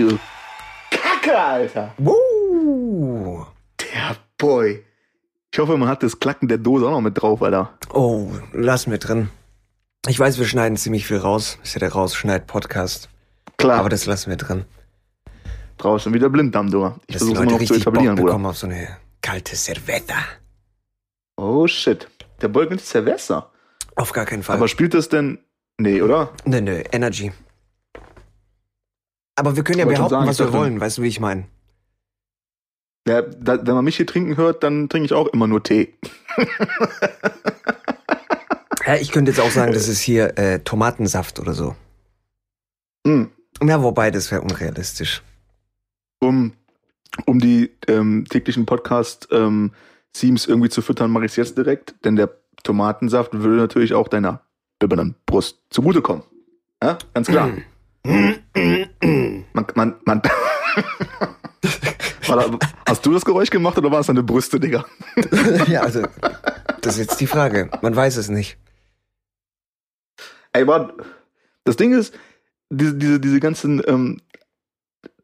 Du Kacke, Alter. Woo. Der Boy. Ich hoffe, man hat das Klacken der Dose auch noch mit drauf, Alter. Oh, lass mir drin. Ich weiß, wir schneiden ziemlich viel raus. Ist ja der Rausschneid-Podcast. Klar. Aber das lassen wir drin. Draußen wieder Blinddarm, du. Ich versuche immer noch zu richtig Bock etablieren, Bruder. auf so eine kalte Cerveza. Oh shit. Der Boy nimmt Cerveza. Auf gar keinen Fall. Aber spielt das denn. Nee, oder? nö, nö, Energy. Aber wir können ja behaupten, sagen, was wir wollen. Weißt du, wie ich meine? Ja, da, wenn man mich hier trinken hört, dann trinke ich auch immer nur Tee. Ja, ich könnte jetzt auch sagen, das ist hier äh, Tomatensaft oder so. Mm. Ja, wobei, das wäre unrealistisch. Um, um die ähm, täglichen Podcast ähm, irgendwie zu füttern, mache ich es jetzt direkt, denn der Tomatensaft würde natürlich auch deiner Brust zugutekommen. Ja, ganz klar. Man, man, man. Da, hast du das Geräusch gemacht oder war es deine Brüste, Digga? ja, also, das ist jetzt die Frage. Man weiß es nicht. Ey, war, das Ding ist, diese, diese, diese ganzen, ähm,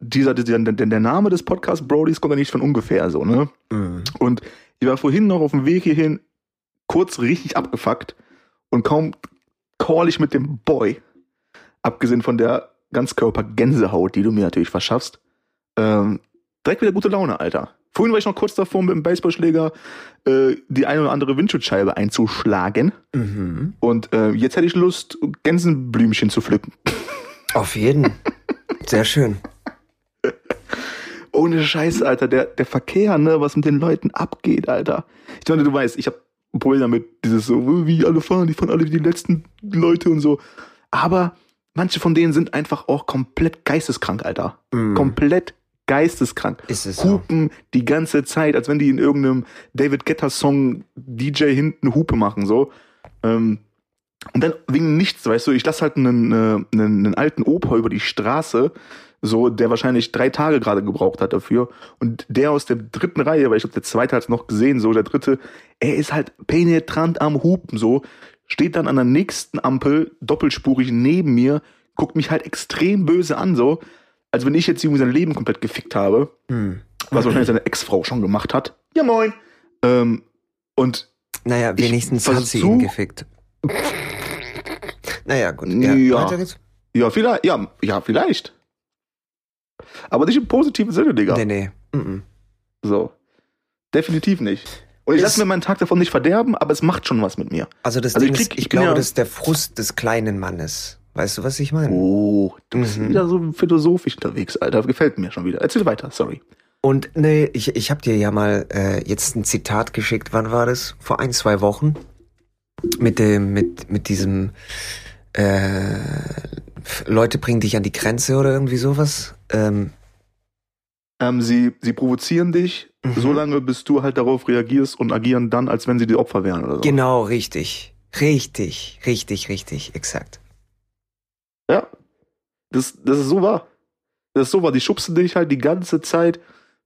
dieser, dieser der, der Name des Podcasts Brodies kommt ja nicht von ungefähr so, ne? Mhm. Und ich war vorhin noch auf dem Weg hierhin kurz richtig abgefuckt und kaum call ich mit dem Boy, abgesehen von der Ganzkörper-Gänsehaut, die du mir natürlich verschaffst, ähm, direkt wieder gute Laune, Alter. Vorhin war ich noch kurz davor, mit dem Baseballschläger äh, die eine oder andere Windschutzscheibe einzuschlagen. Mhm. Und äh, jetzt hätte ich Lust, Gänsenblümchen zu pflücken. Auf jeden. Sehr schön. Ohne Scheiß, Alter. Der, der Verkehr, ne, was mit den Leuten abgeht, Alter. Ich meine, du weißt, ich habe ein Problem damit, dieses so, wie alle fahren, die fahren alle wie die letzten Leute und so. Aber manche von denen sind einfach auch komplett geisteskrank, Alter. Mhm. Komplett geisteskrank. Ist es so. Hupen die ganze Zeit, als wenn die in irgendeinem David Guetta Song DJ hinten Hupe machen, so. Ähm, und dann wegen nichts, weißt du, ich lasse halt einen, äh, einen, einen alten Opa über die Straße, so, der wahrscheinlich drei Tage gerade gebraucht hat dafür. Und der aus der dritten Reihe, weil ich glaube, der zweite hat es noch gesehen, so, der dritte, er ist halt penetrant am Hupen, so, steht dann an der nächsten Ampel, doppelspurig neben mir, guckt mich halt extrem böse an, so, als wenn ich jetzt irgendwie sein Leben komplett gefickt habe Mhm. was wahrscheinlich seine Ex-Frau schon gemacht hat. Ja, moin. Ähm, und Naja, wenigstens hat sie ihn gefickt. Naja, gut. Ja, Ja. Ja, vielleicht, ja, ja, vielleicht. Aber nicht im positiven Sinne, Digga. Nee, nee. Mhm. So. Definitiv nicht. Und ich Ist- lasse mir meinen Tag davon nicht verderben, aber es macht schon was mit mir. Also das Also Ding ich ist, krieg- ich ich glaube, ja- das ist der Frust des kleinen Mannes. Weißt du, was ich meine? Oh, du bist Mhm. wieder so philosophisch unterwegs, Alter. Gefällt mir schon wieder. Erzähl weiter, sorry. Und nee, ich, ich habe dir ja mal äh, jetzt ein Zitat geschickt. Wann war das? Vor ein, zwei Wochen. Mit dem, mit, mit diesem äh, Leute bringen dich an die Grenze oder irgendwie sowas. Ähm, Ähm, sie, sie provozieren dich, Mhm. so lange, bis du halt darauf reagierst und agieren dann, als wenn sie die Opfer wären oder so. Genau, richtig. Richtig, richtig, richtig, exakt. Ja. Das, das ist so wahr. Das ist so wahr. Die schubsen dich halt die ganze Zeit,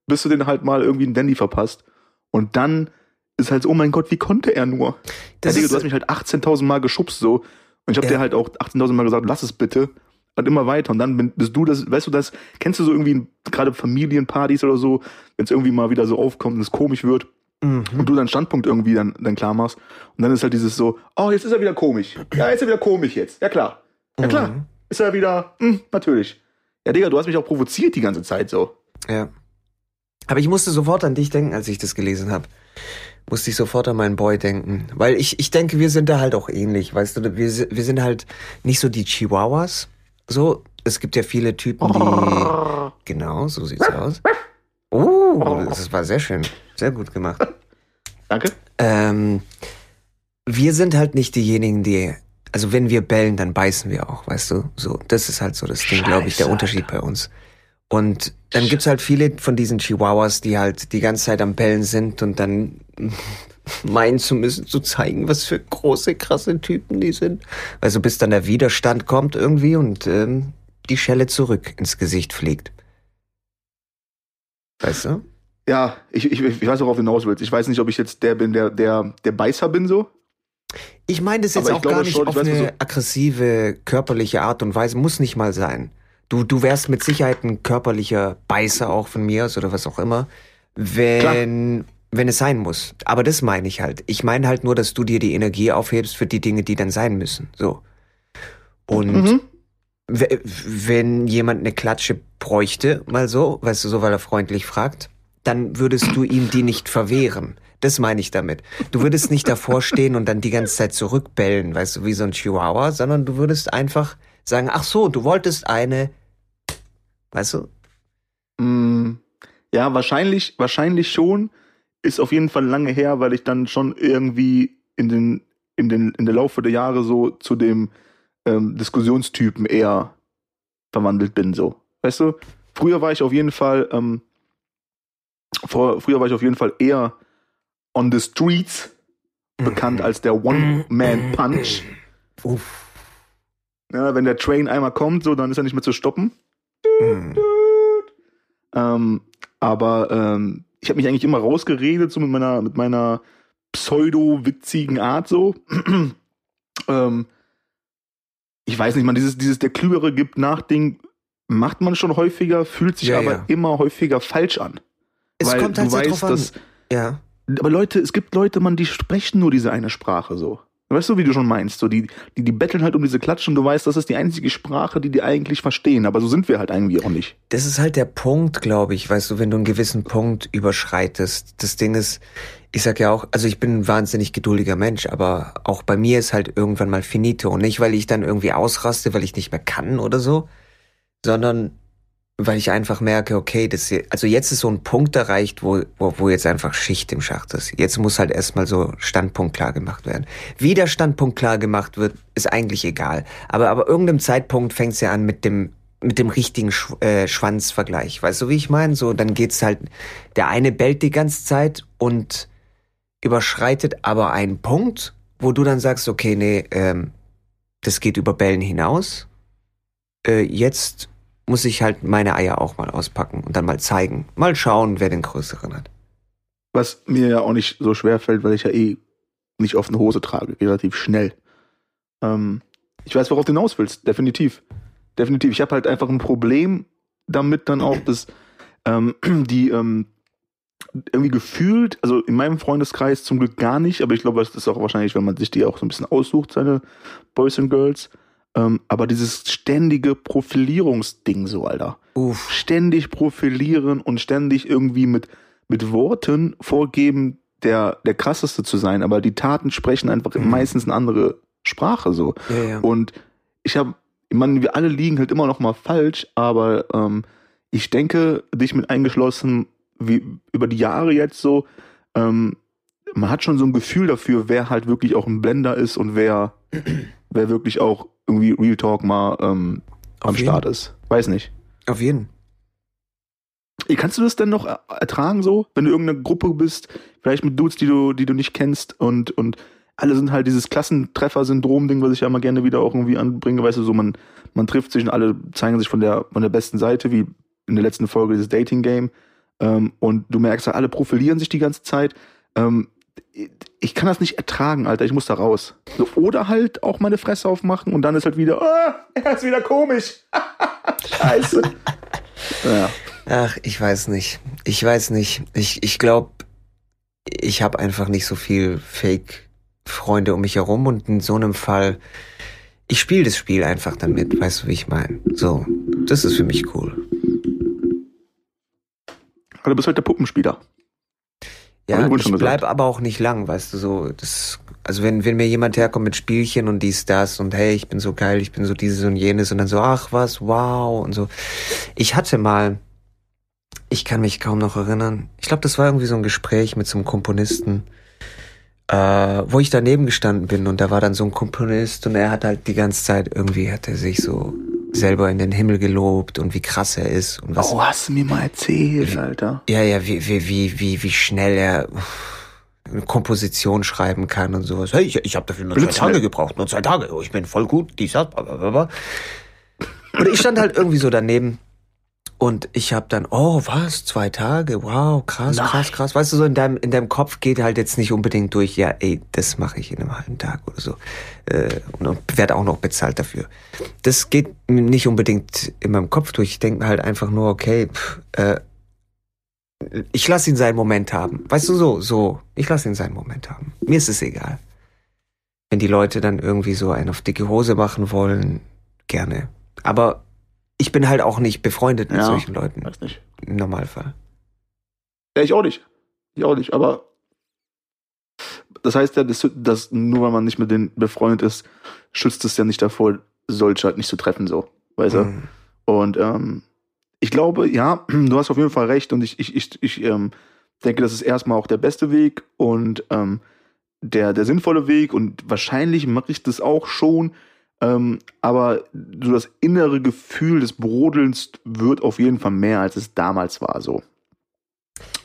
bis du den halt mal irgendwie einen Dandy verpasst. Und dann ist halt so, oh mein Gott, wie konnte er nur? Das Digga, du hast mich halt 18.000 Mal geschubst so. Und ich habe Ja. dir halt auch 18.000 Mal gesagt, lass es bitte. Und immer weiter. Und dann bist du das, weißt du das, kennst du so irgendwie gerade Familienpartys oder so, wenn es irgendwie mal wieder so aufkommt und es komisch wird Mhm. und du deinen Standpunkt irgendwie dann, dann klar machst. Und dann ist halt dieses so, oh, jetzt ist er wieder komisch. Ja, jetzt ist er wieder komisch jetzt. Ja klar. Ja klar. Mhm. Ist er wieder, hm, natürlich. Ja, Digga, du hast mich auch provoziert die ganze Zeit so. Ja. Aber ich musste sofort an dich denken, als ich das gelesen habe. Musste ich sofort an meinen Boy denken. Weil ich, ich denke, wir sind da halt auch ähnlich. Weißt du, wir, wir sind halt nicht so die Chihuahuas. So, es gibt ja viele Typen, die. Genau, so sieht's aus. Oh, das war sehr schön. Sehr gut gemacht. Danke. Ähm, wir sind halt nicht diejenigen, die. Also wenn wir bellen, dann beißen wir auch, weißt du? So, das ist halt so das Ding, glaube ich, der Unterschied bei uns. Und dann gibt's halt viele von diesen Chihuahuas, die halt die ganze Zeit am Bellen sind und dann meinen zu müssen, zu zeigen, was für große, krasse Typen die sind. Also bis dann der Widerstand kommt irgendwie und ähm, die Schelle zurück ins Gesicht fliegt. Weißt du? Ja, ich, ich, ich weiß, worauf du hinaus willst. Ich weiß nicht, ob ich jetzt der bin, der, der, der Beißer bin so. Ich meine das jetzt auch glaube gar nicht schon, auf weiß, eine du- aggressive, körperliche Art und Weise. Muss nicht mal sein. Du, du wärst mit Sicherheit ein körperlicher Beißer auch von mir aus oder was auch immer, wenn, wenn es sein muss. Aber das meine ich halt. Ich meine halt nur, dass du dir die Energie aufhebst für die Dinge, die dann sein müssen. So. Und Mhm. wenn jemand eine Klatsche bräuchte, mal so, weißt du, so, weil er freundlich fragt, dann würdest du ihm die nicht verwehren. Das meine ich damit. Du würdest nicht davor stehen und dann die ganze Zeit zurückbellen, weißt du, wie so ein Chihuahua, sondern du würdest einfach sagen, ach so, du wolltest eine, weißt du? Mm, Ja, wahrscheinlich, wahrscheinlich schon. Ist auf jeden Fall lange her, weil ich dann schon irgendwie in den, in den, in der Laufe der Jahre so zu dem ähm, Diskussionstypen eher verwandelt bin, so. Weißt du? Früher war ich auf jeden Fall, ähm, vor, früher war ich auf jeden Fall eher on the streets bekannt als der One-Man-Punch. Uff. Ja, wenn der Train einmal kommt, so, dann ist er nicht mehr zu stoppen. Mm. Ähm, aber ähm, ich habe mich eigentlich immer rausgeredet, so mit meiner, mit meiner pseudo-witzigen Art so. ähm, ich weiß nicht, man, dieses, dieses der Klügere gibt nach Ding macht man schon häufiger, fühlt sich Ja, aber ja. immer häufiger falsch an. Es Weil kommt halt du so weißt, drauf an. dass. Ja. Aber Leute, es gibt Leute, man, die sprechen nur diese eine Sprache so. Weißt du, wie du schon meinst? So, die, die, die betteln halt um diese Klatschen du weißt, das ist die einzige Sprache, die die eigentlich verstehen. Aber so sind wir halt eigentlich auch nicht. Das ist halt der Punkt, glaube ich, weißt du, wenn du einen gewissen Punkt überschreitest. Das Ding ist, ich sag ja auch, also ich bin ein wahnsinnig geduldiger Mensch, aber auch bei mir ist halt irgendwann mal finito. Und nicht, weil ich dann irgendwie ausraste, weil ich nicht mehr kann oder so, sondern weil ich einfach merke, okay, das hier, also jetzt ist so ein Punkt erreicht, wo, wo, wo jetzt einfach Schicht im Schacht ist. Jetzt muss halt erstmal so Standpunkt klar gemacht werden. Wie der Standpunkt klar gemacht wird, ist eigentlich egal. Aber aber irgendeinem Zeitpunkt fängt es ja an mit dem mit dem richtigen Sch äh, Schwanzvergleich. Weißt du, wie ich meine? So, dann geht's halt, der eine bellt die ganze Zeit und überschreitet aber einen Punkt, wo du dann sagst, okay, nee, ähm, das geht über Bellen hinaus. Äh, jetzt muss ich halt meine Eier auch mal auspacken und dann mal zeigen. Mal schauen, wer den größeren hat. Was mir ja auch nicht so schwer fällt, weil ich ja eh nicht offene Hose trage, relativ schnell. Ähm, ich weiß, worauf du hinaus willst, definitiv. Definitiv. Ich habe halt einfach ein Problem damit dann auch, dass ähm, die ähm, irgendwie gefühlt, also in meinem Freundeskreis zum Glück gar nicht, aber ich glaube, das ist auch wahrscheinlich, wenn man sich die auch so ein bisschen aussucht, seine Boys and Girls. Ähm, aber dieses ständige Profilierungsding so, Alter Uff. ständig profilieren und ständig irgendwie mit, mit Worten vorgeben, der, der krasseste zu sein, aber die Taten sprechen einfach Mhm. meistens eine andere Sprache so. Ja, ja. Und ich habe, ich meine, wir alle liegen halt immer noch mal falsch, aber ähm, ich denke, dich mit eingeschlossen, wie über die Jahre jetzt so, ähm, man hat schon so ein Gefühl dafür, wer halt wirklich auch ein Blender ist und wer, wer wirklich auch irgendwie Real Talk mal ähm, am jeden. Start ist. Weiß nicht. Auf jeden. Kannst du das denn noch er- ertragen so, wenn du irgendeine Gruppe bist, vielleicht mit Dudes, die du, die du nicht kennst und, und alle sind halt dieses Klassentreffer-Syndrom-Ding, was ich ja immer gerne wieder auch irgendwie anbringe, weißt du, so man, man trifft sich und alle zeigen sich von der, von der besten Seite, wie in der letzten Folge dieses Dating-Game ähm, und du merkst halt, alle profilieren sich die ganze Zeit. Ähm, ich kann das nicht ertragen, Alter, ich muss da raus. So, oder halt auch meine Fresse aufmachen und dann ist halt wieder, ah, er ist wieder komisch. Scheiße. ja. Ach, ich weiß nicht. Ich weiß nicht. Ich, ich glaube, ich habe einfach nicht so viel Fake-Freunde um mich herum und in so einem Fall, ich spiele das Spiel einfach damit, weißt du, wie ich meine? So, das ist für mich cool. Aber du bist halt der Puppenspieler. Ja, ich schon bleib aber auch nicht lang, weißt du, so, das, also wenn, wenn mir jemand herkommt mit Spielchen und dies, das und hey, ich bin so geil, ich bin so dieses und jenes und dann so, ach was, wow und so. Ich hatte mal, ich kann mich kaum noch erinnern, ich glaube, das war irgendwie so ein Gespräch mit so einem Komponisten, äh, wo ich daneben gestanden bin und da war dann so ein Komponist und er hat halt die ganze Zeit irgendwie, hat er sich so selber in den Himmel gelobt und wie krass er ist und was Oh, hast du mir mal erzählt, Alter. ja, ja, wie, wie, wie, wie, wie schnell er eine Komposition schreiben kann und sowas. Hey, ich, ich habe dafür nur zwei Blitzschnell. Tage gebraucht, nur zwei Tage. Oh, ich bin voll gut, dies, das, blablabla. Und ich stand halt irgendwie so daneben Und ich habe dann, oh was, zwei Tage, wow, krass, Nein. krass, krass. Weißt du, so in deinem, in deinem Kopf geht halt jetzt nicht unbedingt durch, ja, ey, das mache ich in einem halben Tag oder so. Äh, und, und werde auch noch bezahlt dafür. Das geht nicht unbedingt in meinem Kopf durch. Ich denke halt einfach nur, okay, pff, äh, ich lasse ihn seinen Moment haben. Weißt du, so, so, ich lasse ihn seinen Moment haben. Mir ist es egal. Wenn die Leute dann irgendwie so einen auf dicke Hose machen wollen, gerne. Aber ich bin halt auch nicht befreundet mit Ja. solchen Leuten Weiß nicht. im Normalfall. Ja, ich auch nicht. Ich auch nicht, aber das heißt ja, dass, dass nur weil man nicht mit denen befreundet ist, schützt es ja nicht davor, solche halt nicht zu treffen, so. Weißt du? Mhm. Und ähm, ich glaube, ja, du hast auf jeden Fall recht und ich, ich, ich, ich ähm, denke, das ist erstmal auch der beste Weg und ähm, der, der sinnvolle Weg und wahrscheinlich mache ich das auch schon, ähm, aber so das innere Gefühl des Brodelns wird auf jeden Fall mehr, als es damals war, so.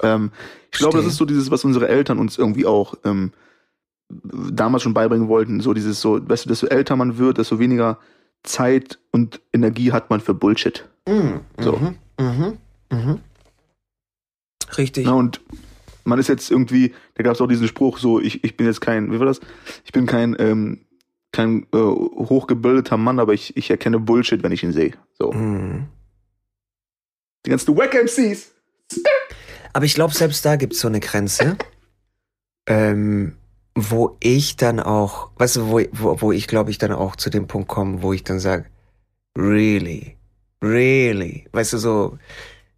Ähm, ich glaube, das ist so dieses, was unsere Eltern uns irgendwie auch ähm, damals schon beibringen wollten, so dieses so, weißt du, desto älter man wird, desto weniger Zeit und Energie hat man für Bullshit. Mhm. So. Mhm. Mhm. Mhm. Richtig. Na, und man ist jetzt irgendwie, da gab es auch diesen Spruch, so, ich, ich bin jetzt kein, wie war das? Ich bin kein, ähm, kein äh, hochgebildeter Mann, aber ich, ich erkenne Bullshit, wenn ich ihn sehe. So. Mhm. Die ganzen Wack MCs. Aber ich glaube, selbst da gibt's so eine Grenze, ähm, wo ich dann auch, weißt du, wo, wo, wo ich glaube ich dann auch zu dem Punkt komme, wo ich dann sage, really, really, weißt du, so,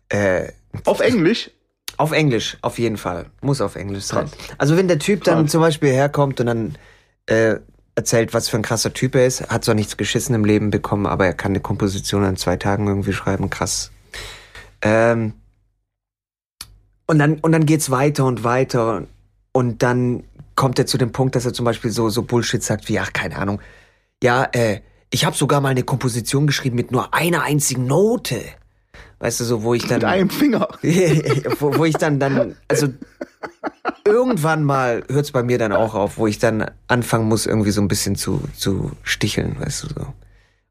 äh, Auf Englisch. auf Englisch, auf jeden Fall. Muss auf Englisch sein. Krass. Also wenn der Typ dann Krass. zum Beispiel herkommt und dann äh, erzählt, was für ein krasser Typ er ist, hat zwar nichts geschissen im Leben bekommen, aber er kann eine Komposition in zwei Tagen irgendwie schreiben, krass. Ähm, und dann, und dann geht's weiter und weiter und dann kommt er zu dem Punkt, dass er zum Beispiel so, so Bullshit sagt wie, ach, keine Ahnung, ja, äh, ich habe sogar mal eine Komposition geschrieben mit nur einer einzigen Note. Weißt du, so, wo ich dann Mit einem Finger. wo, wo ich dann dann, also irgendwann mal hört's bei mir dann auch auf, wo ich dann anfangen muss, irgendwie so ein bisschen zu, zu sticheln, weißt du, so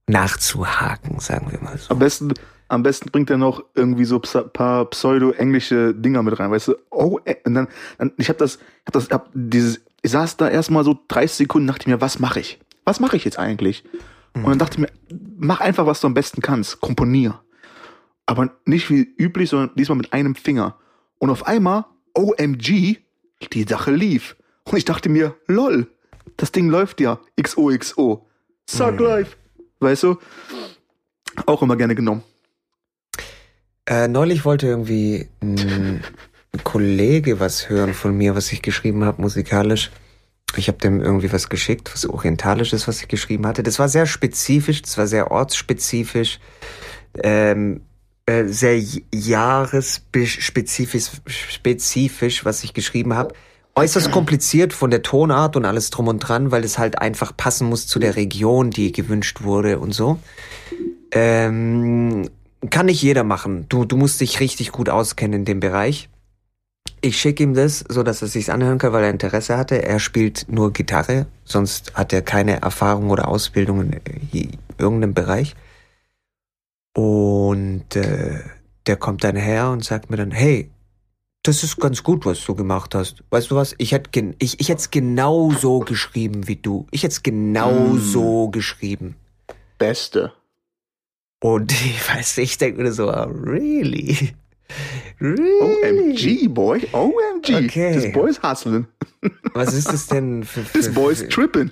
nachzuhaken, sagen wir mal so. Am besten, am besten bringt er noch irgendwie so psa- paar pseudo-englische Dinger mit rein, weißt du? Oh, äh, und dann, dann ich habe das, hab das, hab dieses, ich saß da erstmal so 30 Sekunden, dachte mir, was mache ich? Was mache ich jetzt eigentlich? Und dann dachte ich mir, mach einfach, was du am besten kannst, komponier. Aber nicht wie üblich, sondern diesmal mit einem Finger. Und auf einmal, OMG, die Sache lief. Und ich dachte mir, lol, das Ding läuft ja, XOXO. Suck life. Weißt du? Auch immer gerne genommen. Äh, neulich wollte irgendwie ein, Kollege was hören von mir, was ich geschrieben habe, musikalisch. Ich habe dem irgendwie was geschickt, was orientalisches, was ich geschrieben hatte. Das war sehr spezifisch, das war sehr ortsspezifisch, ähm, äh, sehr j- jahresspezifisch, spezifisch, was ich geschrieben habe. Äußerst kompliziert von der Tonart und alles drum und dran, weil es halt einfach passen muss zu der Region, die gewünscht wurde und so. Ähm, kann nicht jeder machen. Du, du musst dich richtig gut auskennen in dem Bereich. Ich schicke ihm das, so dass er sich's anhören kann, weil er Interesse hatte. Er spielt nur Gitarre, sonst hat er keine Erfahrung oder Ausbildung in äh, irgendeinem Bereich. Und äh, der kommt dann her und sagt mir dann, hey, das ist ganz gut, was du gemacht hast. Weißt du was? Ich hätte gen ich, ich hätt's genau so geschrieben wie du. Ich hätt's genau Mm. so geschrieben. Beste. Und ich weiß, ich denke mir so, ah, really? Really? OMG, boy. OMG. Okay. This boy's hustling. Was ist das denn für, für, This boy's tripping.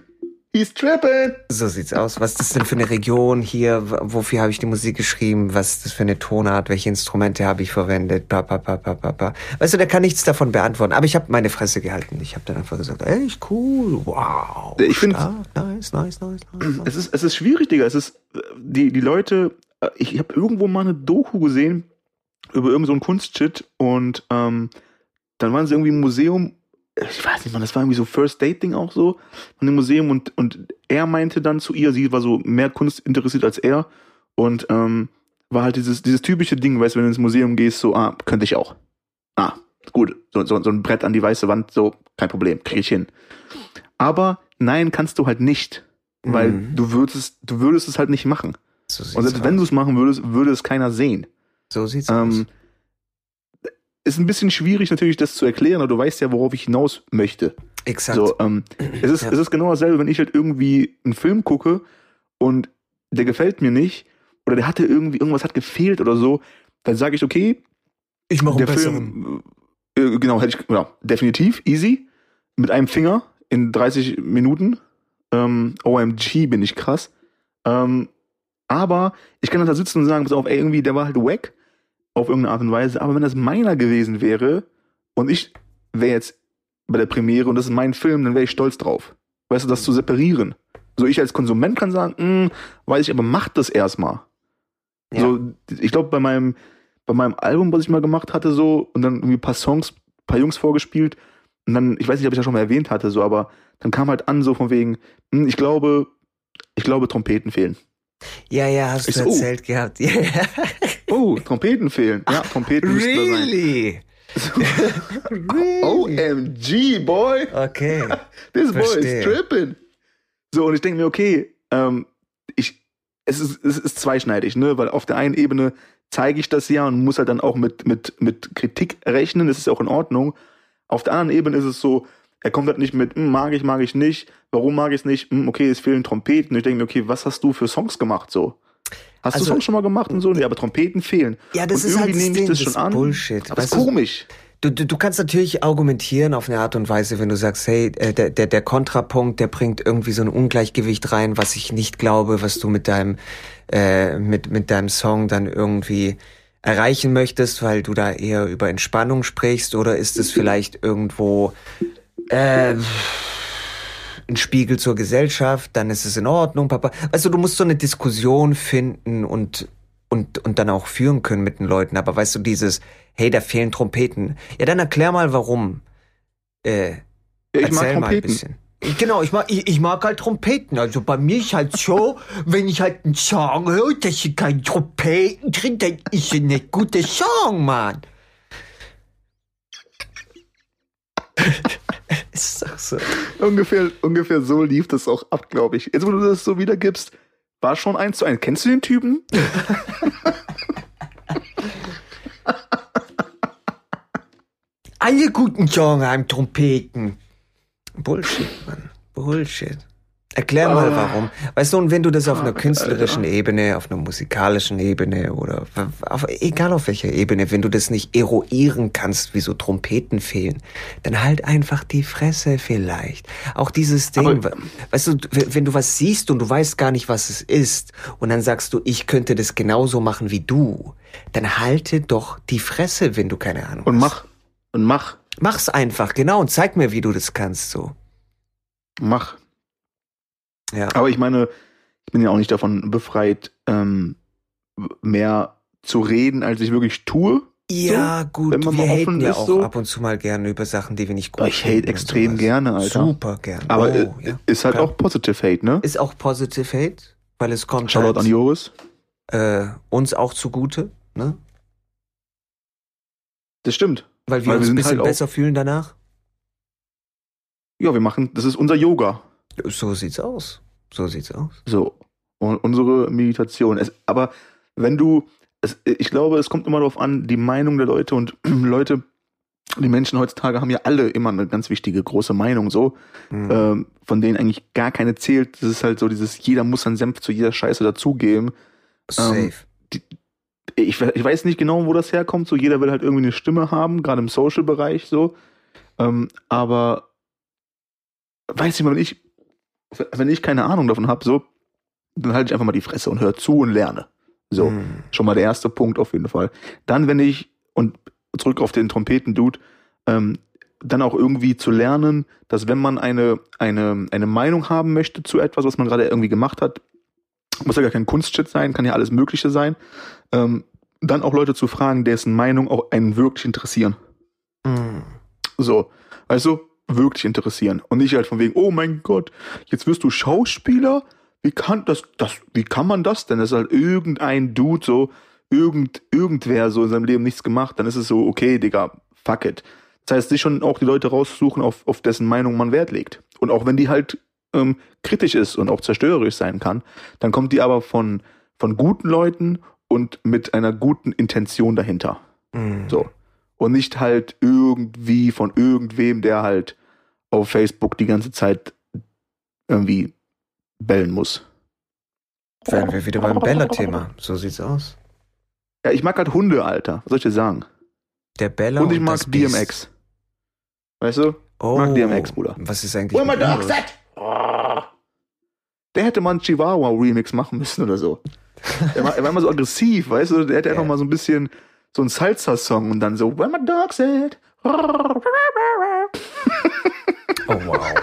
He's tripping. So sieht's aus. Was ist das denn für eine Region hier? Wofür habe ich die Musik geschrieben? Was ist das für eine Tonart? Welche Instrumente habe ich verwendet? Pa, pa, pa, pa, pa, pa. Weißt du, der kann nichts davon beantworten. Aber ich habe meine Fresse gehalten. Ich habe dann einfach gesagt, ey, ist cool, wow. Ich stark, nice, nice, nice, nice. Es ist, es ist schwierig, Digga. Es ist, die, die Leute, äh, ich habe irgendwo mal eine Doku gesehen über irgendeinen so Kunstshit und ähm, dann waren sie irgendwie im Museum, ich weiß nicht, man, das war irgendwie so First Dating auch so, in dem Museum und, und er meinte dann zu ihr, sie war so mehr Kunst interessiert als er und ähm, war halt dieses, dieses typische Ding, weißt du, wenn du ins Museum gehst, so, ah, könnte ich auch. Ah, gut, so, so, so ein Brett an die weiße Wand, so, kein Problem, krieg ich hin. Aber nein, kannst du halt nicht, weil Mhm. du würdest, du würdest es halt nicht machen. So Und selbst aus. wenn du es machen würdest, würde es keiner sehen. So sieht's aus. Ist ein bisschen schwierig natürlich, das zu erklären, aber du weißt ja, worauf ich hinaus möchte. Exakt. So, ähm, es, ist, Ja. es ist genau dasselbe, wenn ich halt irgendwie einen Film gucke und der gefällt mir nicht oder der hatte irgendwie, irgendwas hat gefehlt oder so, dann sage ich, okay, ich mache der Film, äh, genau, hätte ich, ja, definitiv, easy, mit einem Finger in 30 Minuten, ähm, OMG, bin ich krass, ähm, aber ich kann dann da sitzen und sagen, pass auf, ey, irgendwie, der war halt wack, auf irgendeine Art und Weise, aber wenn das meiner gewesen wäre und ich wäre jetzt bei der Premiere und das ist mein Film, dann wäre ich stolz drauf. Weißt du, das zu separieren. So, ich als Konsument kann sagen, hm, weiß ich, aber mach das erstmal. Ja. So, ich glaube, bei meinem, bei meinem Album, was ich mal gemacht hatte, so, und dann irgendwie ein paar Songs, ein paar Jungs vorgespielt, und dann, ich weiß nicht, ob ich das schon mal erwähnt hatte, so, aber dann kam halt an, so von wegen, hm, ich glaube, ich glaube, Trompeten fehlen. Ja, ja, hast Ich du so, oh. erzählt gehabt. Ja. Oh, Trompeten fehlen. Ja, Trompeten müssten da sein. really? OMG, boy! Okay. This boy Verstehe. is tripping. So, und ich denke mir, okay, ähm, ich, es ist, es ist zweischneidig, ne? Weil auf der einen Ebene zeige ich das ja und muss halt dann auch mit, mit, mit Kritik rechnen, das ist auch in Ordnung. Auf der anderen Ebene ist es so, er kommt halt nicht mit, hm, mag ich, mag ich nicht, warum mag ich es nicht, hm, okay, es fehlen Trompeten. Und ich denke mir, okay, was hast du für Songs gemacht so? Hast Also- du Songs schon mal gemacht und so? Nee, aber Trompeten fehlen. Ja, das und ist irgendwie halt nehme ich das das schon an. Bullshit. Aber das ist du, komisch. Du, du, du kannst natürlich argumentieren auf eine Art und Weise, wenn du sagst, hey, äh, der, der, der Kontrapunkt, der bringt irgendwie so ein Ungleichgewicht rein, was ich nicht glaube, was du mit deinem, äh, mit, mit deinem Song dann irgendwie erreichen möchtest, weil du da eher über Entspannung sprichst, oder ist es vielleicht irgendwo äh, ein Spiegel zur Gesellschaft, dann ist es in Ordnung, Papa. Weißt du, musst so eine Diskussion finden und und, und dann auch führen können mit den Leuten. Aber weißt du, dieses, hey, da fehlen Trompeten. Ja, dann erklär mal, warum. Äh, Ja, ich mag erzähl mal ein bisschen. Genau, ich mag, ich, ich mag halt Trompeten. Also bei mir ist halt so, wenn ich halt einen Song höre, dass ich keine Trompeten drin, dann ist es nicht guter Song, Mann. Ist doch so. Ungefähr, ungefähr so lief das auch ab, glaube ich. Jetzt, wo du das so wiedergibst, war schon eins zu eins. Kennst du den Typen? Alle guten Songs haben Trompeten. Bullshit, Mann. Bullshit. Erklär mal Ah. warum. Weißt du, und wenn du das auf einer Fuck, künstlerischen. Ebene, auf einer musikalischen Ebene oder auf, egal auf welcher Ebene, wenn du das nicht eruieren kannst, wieso Trompeten fehlen, dann halt einfach die Fresse vielleicht. Auch dieses Ding, Aber- we- weißt du, wenn du was siehst und du weißt gar nicht, was es ist, und dann sagst du, ich könnte das genauso machen wie du, dann halte doch die Fresse, wenn du keine Ahnung Und hast. mach. Und mach. Mach's einfach, genau, und zeig mir, wie du das kannst, so. Mach. Ja. Aber ich meine, ich bin ja auch nicht davon befreit, ähm, mehr zu reden, als ich wirklich tue. Ja, gut, wenn man wir mal offen ja ist, auch so. ab und zu mal gerne über Sachen, die wir nicht gut Ich hate extrem gerne, Alter. Super gern. Aber oh, äh, ja. ist halt klar. auch Positive Hate, ne? Ist auch Positive Hate, weil es kommt Shoutout halt, an Joris. äh, uns auch zugute, ne? Das stimmt. Weil wir Weil wir uns ein sind bisschen halt besser fühlen danach. Ja, wir machen, das ist unser Yoga. So sieht's aus. So sieht's aus. So. Und unsere Meditation. Es, aber wenn du, es, ich glaube, es kommt immer darauf an, die Meinung der Leute und Leute, die Menschen heutzutage haben ja alle immer eine ganz wichtige große Meinung, so, Hm. ähm, von denen eigentlich gar keine zählt. Das ist halt so dieses, jeder muss seinen Senf zu jeder Scheiße dazugeben. Safe. Ich, we- ich weiß nicht genau, wo das herkommt. So, jeder will halt irgendwie eine Stimme haben, gerade im Social-Bereich so. Ähm, aber weiß ich mal, wenn ich, wenn ich keine Ahnung davon habe, so, dann halte ich einfach mal die Fresse und höre zu und lerne. So, Hm. schon mal der erste Punkt auf jeden Fall. Dann, wenn ich, und zurück auf den Trompeten-Dude, ähm, dann auch irgendwie zu lernen, dass wenn man eine, eine, eine Meinung haben möchte zu etwas, was man gerade irgendwie gemacht hat, muss ja gar kein Kunstshit sein, kann ja alles Mögliche sein, ähm, dann auch Leute zu fragen, dessen Meinung auch einen wirklich interessieren. Hm. So, also wirklich interessieren. Und nicht halt von wegen, oh mein Gott, jetzt wirst du Schauspieler? Wie kann das, das, wie kann man das denn? Das ist halt irgendein Dude, so, irgend, irgendwer so in seinem Leben nichts gemacht, dann ist es so, okay, Digga, fuck it. Das heißt, sich schon auch die Leute raussuchen, auf, auf dessen Meinung man Wert legt. Und auch wenn die halt ähm, kritisch ist und auch zerstörerisch sein kann, dann kommt die aber von, von guten Leuten und mit einer guten Intention dahinter. Mhm. So. Und nicht halt irgendwie von irgendwem, der halt auf Facebook die ganze Zeit irgendwie bellen muss. Wären wir wieder beim Bella-Thema. So sieht's aus. Ja, ich mag halt Hunde, Alter. Was soll ich dir sagen? Der Bella und ich mag das Biest. DMX. Weißt du? Oh, mag DMX, Bruder. Was ist eigentlich ihm los? Der hätte mal einen Chihuahua-Remix machen müssen oder so. Er war, er war immer so aggressiv, weißt du? Der hätte einfach Ja. mal so ein bisschen so ein Salsa-Song und dann so, Where my dog's at? Oh, wow.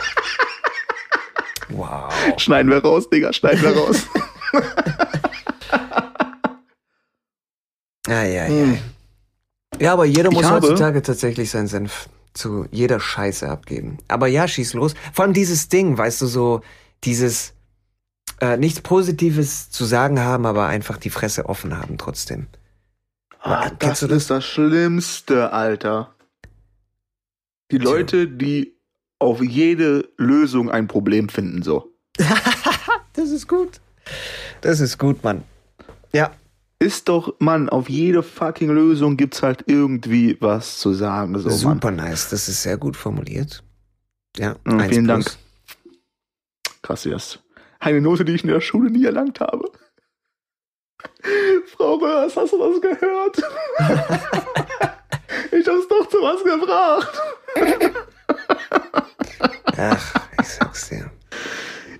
wow. Schneiden wir raus, Digga, schneiden wir raus. Ja, ja, ja. Ja, aber jeder muss heutzutage tatsächlich seinen Senf zu jeder Scheiße abgeben. Aber ja, schieß los. Vor allem dieses Ding, weißt du, so dieses äh, nichts Positives zu sagen haben, aber einfach die Fresse offen haben trotzdem. Ah, das ist das Schlimmste, Alter. Die. Leute, die auf jede Lösung ein Problem finden, so. Das ist gut. Das ist gut, Mann. Ja. Ist doch, Mann, auf jede fucking Lösung gibt's halt irgendwie was zu sagen, so, Mann. Super nice. Das ist sehr gut formuliert. Ja. Eins vielen plus. Dank. Krass, yes. Eine Note, die ich in der Schule nie erlangt habe. Frau Röhrs, hast du das gehört? ich hab's doch zu was gebracht. Ach, ich sag's dir.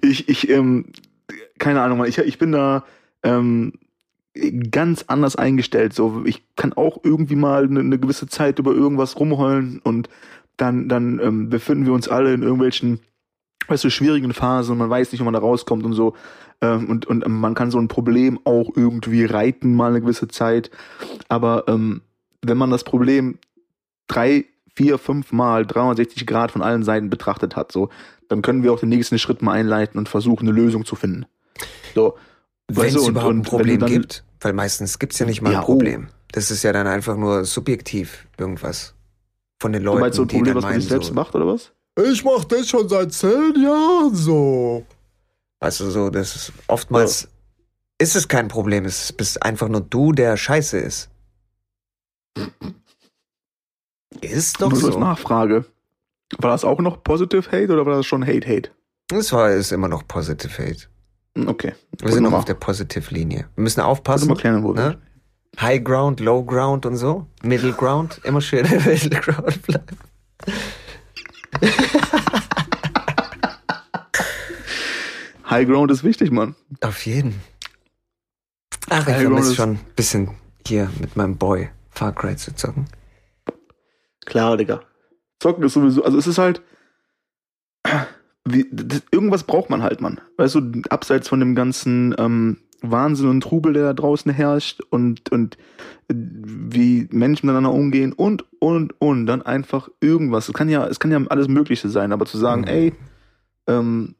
Ich, ich, ähm, keine Ahnung, ich, ich bin da ähm, ganz anders eingestellt. So, ich kann auch irgendwie mal eine, eine gewisse Zeit über irgendwas rumheulen und dann, dann ähm, befinden wir uns alle in irgendwelchen, weißt du, schwierigen Phasen und man weiß nicht, wie man da rauskommt und so. Ähm, und, und ähm, man kann so ein Problem auch irgendwie reiten, mal eine gewisse Zeit. Aber ähm, wenn man das Problem drei, vier, fünf Mal 360 Grad von allen Seiten betrachtet hat, so, dann können wir auch den nächsten Schritt mal einleiten und versuchen, eine Lösung zu finden. So, Wenn du, es überhaupt ein und du Problem dann- gibt, weil meistens gibt's ja nicht mal Ja, ein oh. Problem. Das ist ja dann einfach nur subjektiv irgendwas von den du Leuten, meinst so ein Problem, was man sich selbst so, macht, oder was? Ich mach das schon seit zehn Jahren so. Weißt du, so, das ist oftmals ist es kein Problem, es bist einfach nur du, der scheiße ist. Ist doch Nur so. Nachfrage. War das auch noch Positive Hate oder war das schon Hate Hate? Das war ist immer noch Positive Hate. Hm, Okay. Wir sind noch mal- auf der Positive Linie. Wir müssen aufpassen. mal klären, wo Ne? High Ground, Low Ground und so. Middle Ground, immer schön im Middle Ground bleiben. High Ground ist wichtig, Mann. Auf jeden. Ach, ich High Ground vermisse ist- schon ein bisschen hier mit meinem Boy Far Cry zu zocken. Klar, Digga. Zocken ist sowieso, also es ist halt, wie, das, irgendwas braucht man halt, Mann. Weißt du, abseits von dem ganzen ähm, Wahnsinn und Trubel, der da draußen herrscht und, und äh, wie Menschen miteinander umgehen und, und, und, dann einfach irgendwas. Es kann ja, es kann ja alles Mögliche sein, aber zu sagen, Mhm. ey, ähm,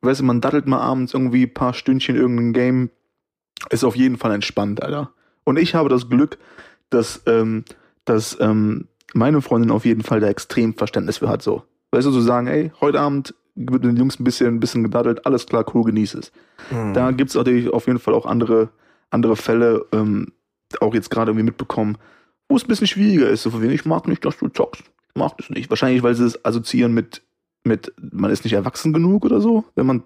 weißt du, man dattelt mal abends irgendwie ein paar Stündchen irgendein Game, ist auf jeden Fall entspannt, Alter. Und ich habe das Glück, dass, ähm, dass ähm, meine Freundin auf jeden Fall da extrem Verständnis für hat, so. Weißt du, zu sagen, ey, heute Abend mit den Jungs ein bisschen, ein bisschen gedaddelt, alles klar, cool, genieß es. Mhm. Da gibt's natürlich auf jeden Fall auch andere, andere Fälle, ähm, auch jetzt gerade irgendwie mitbekommen, wo es ein bisschen schwieriger ist. So von wegen, ich mag nicht, dass du zockst. Ich mag das nicht. Wahrscheinlich, weil sie es assoziieren mit, mit, man ist nicht erwachsen genug oder so, wenn man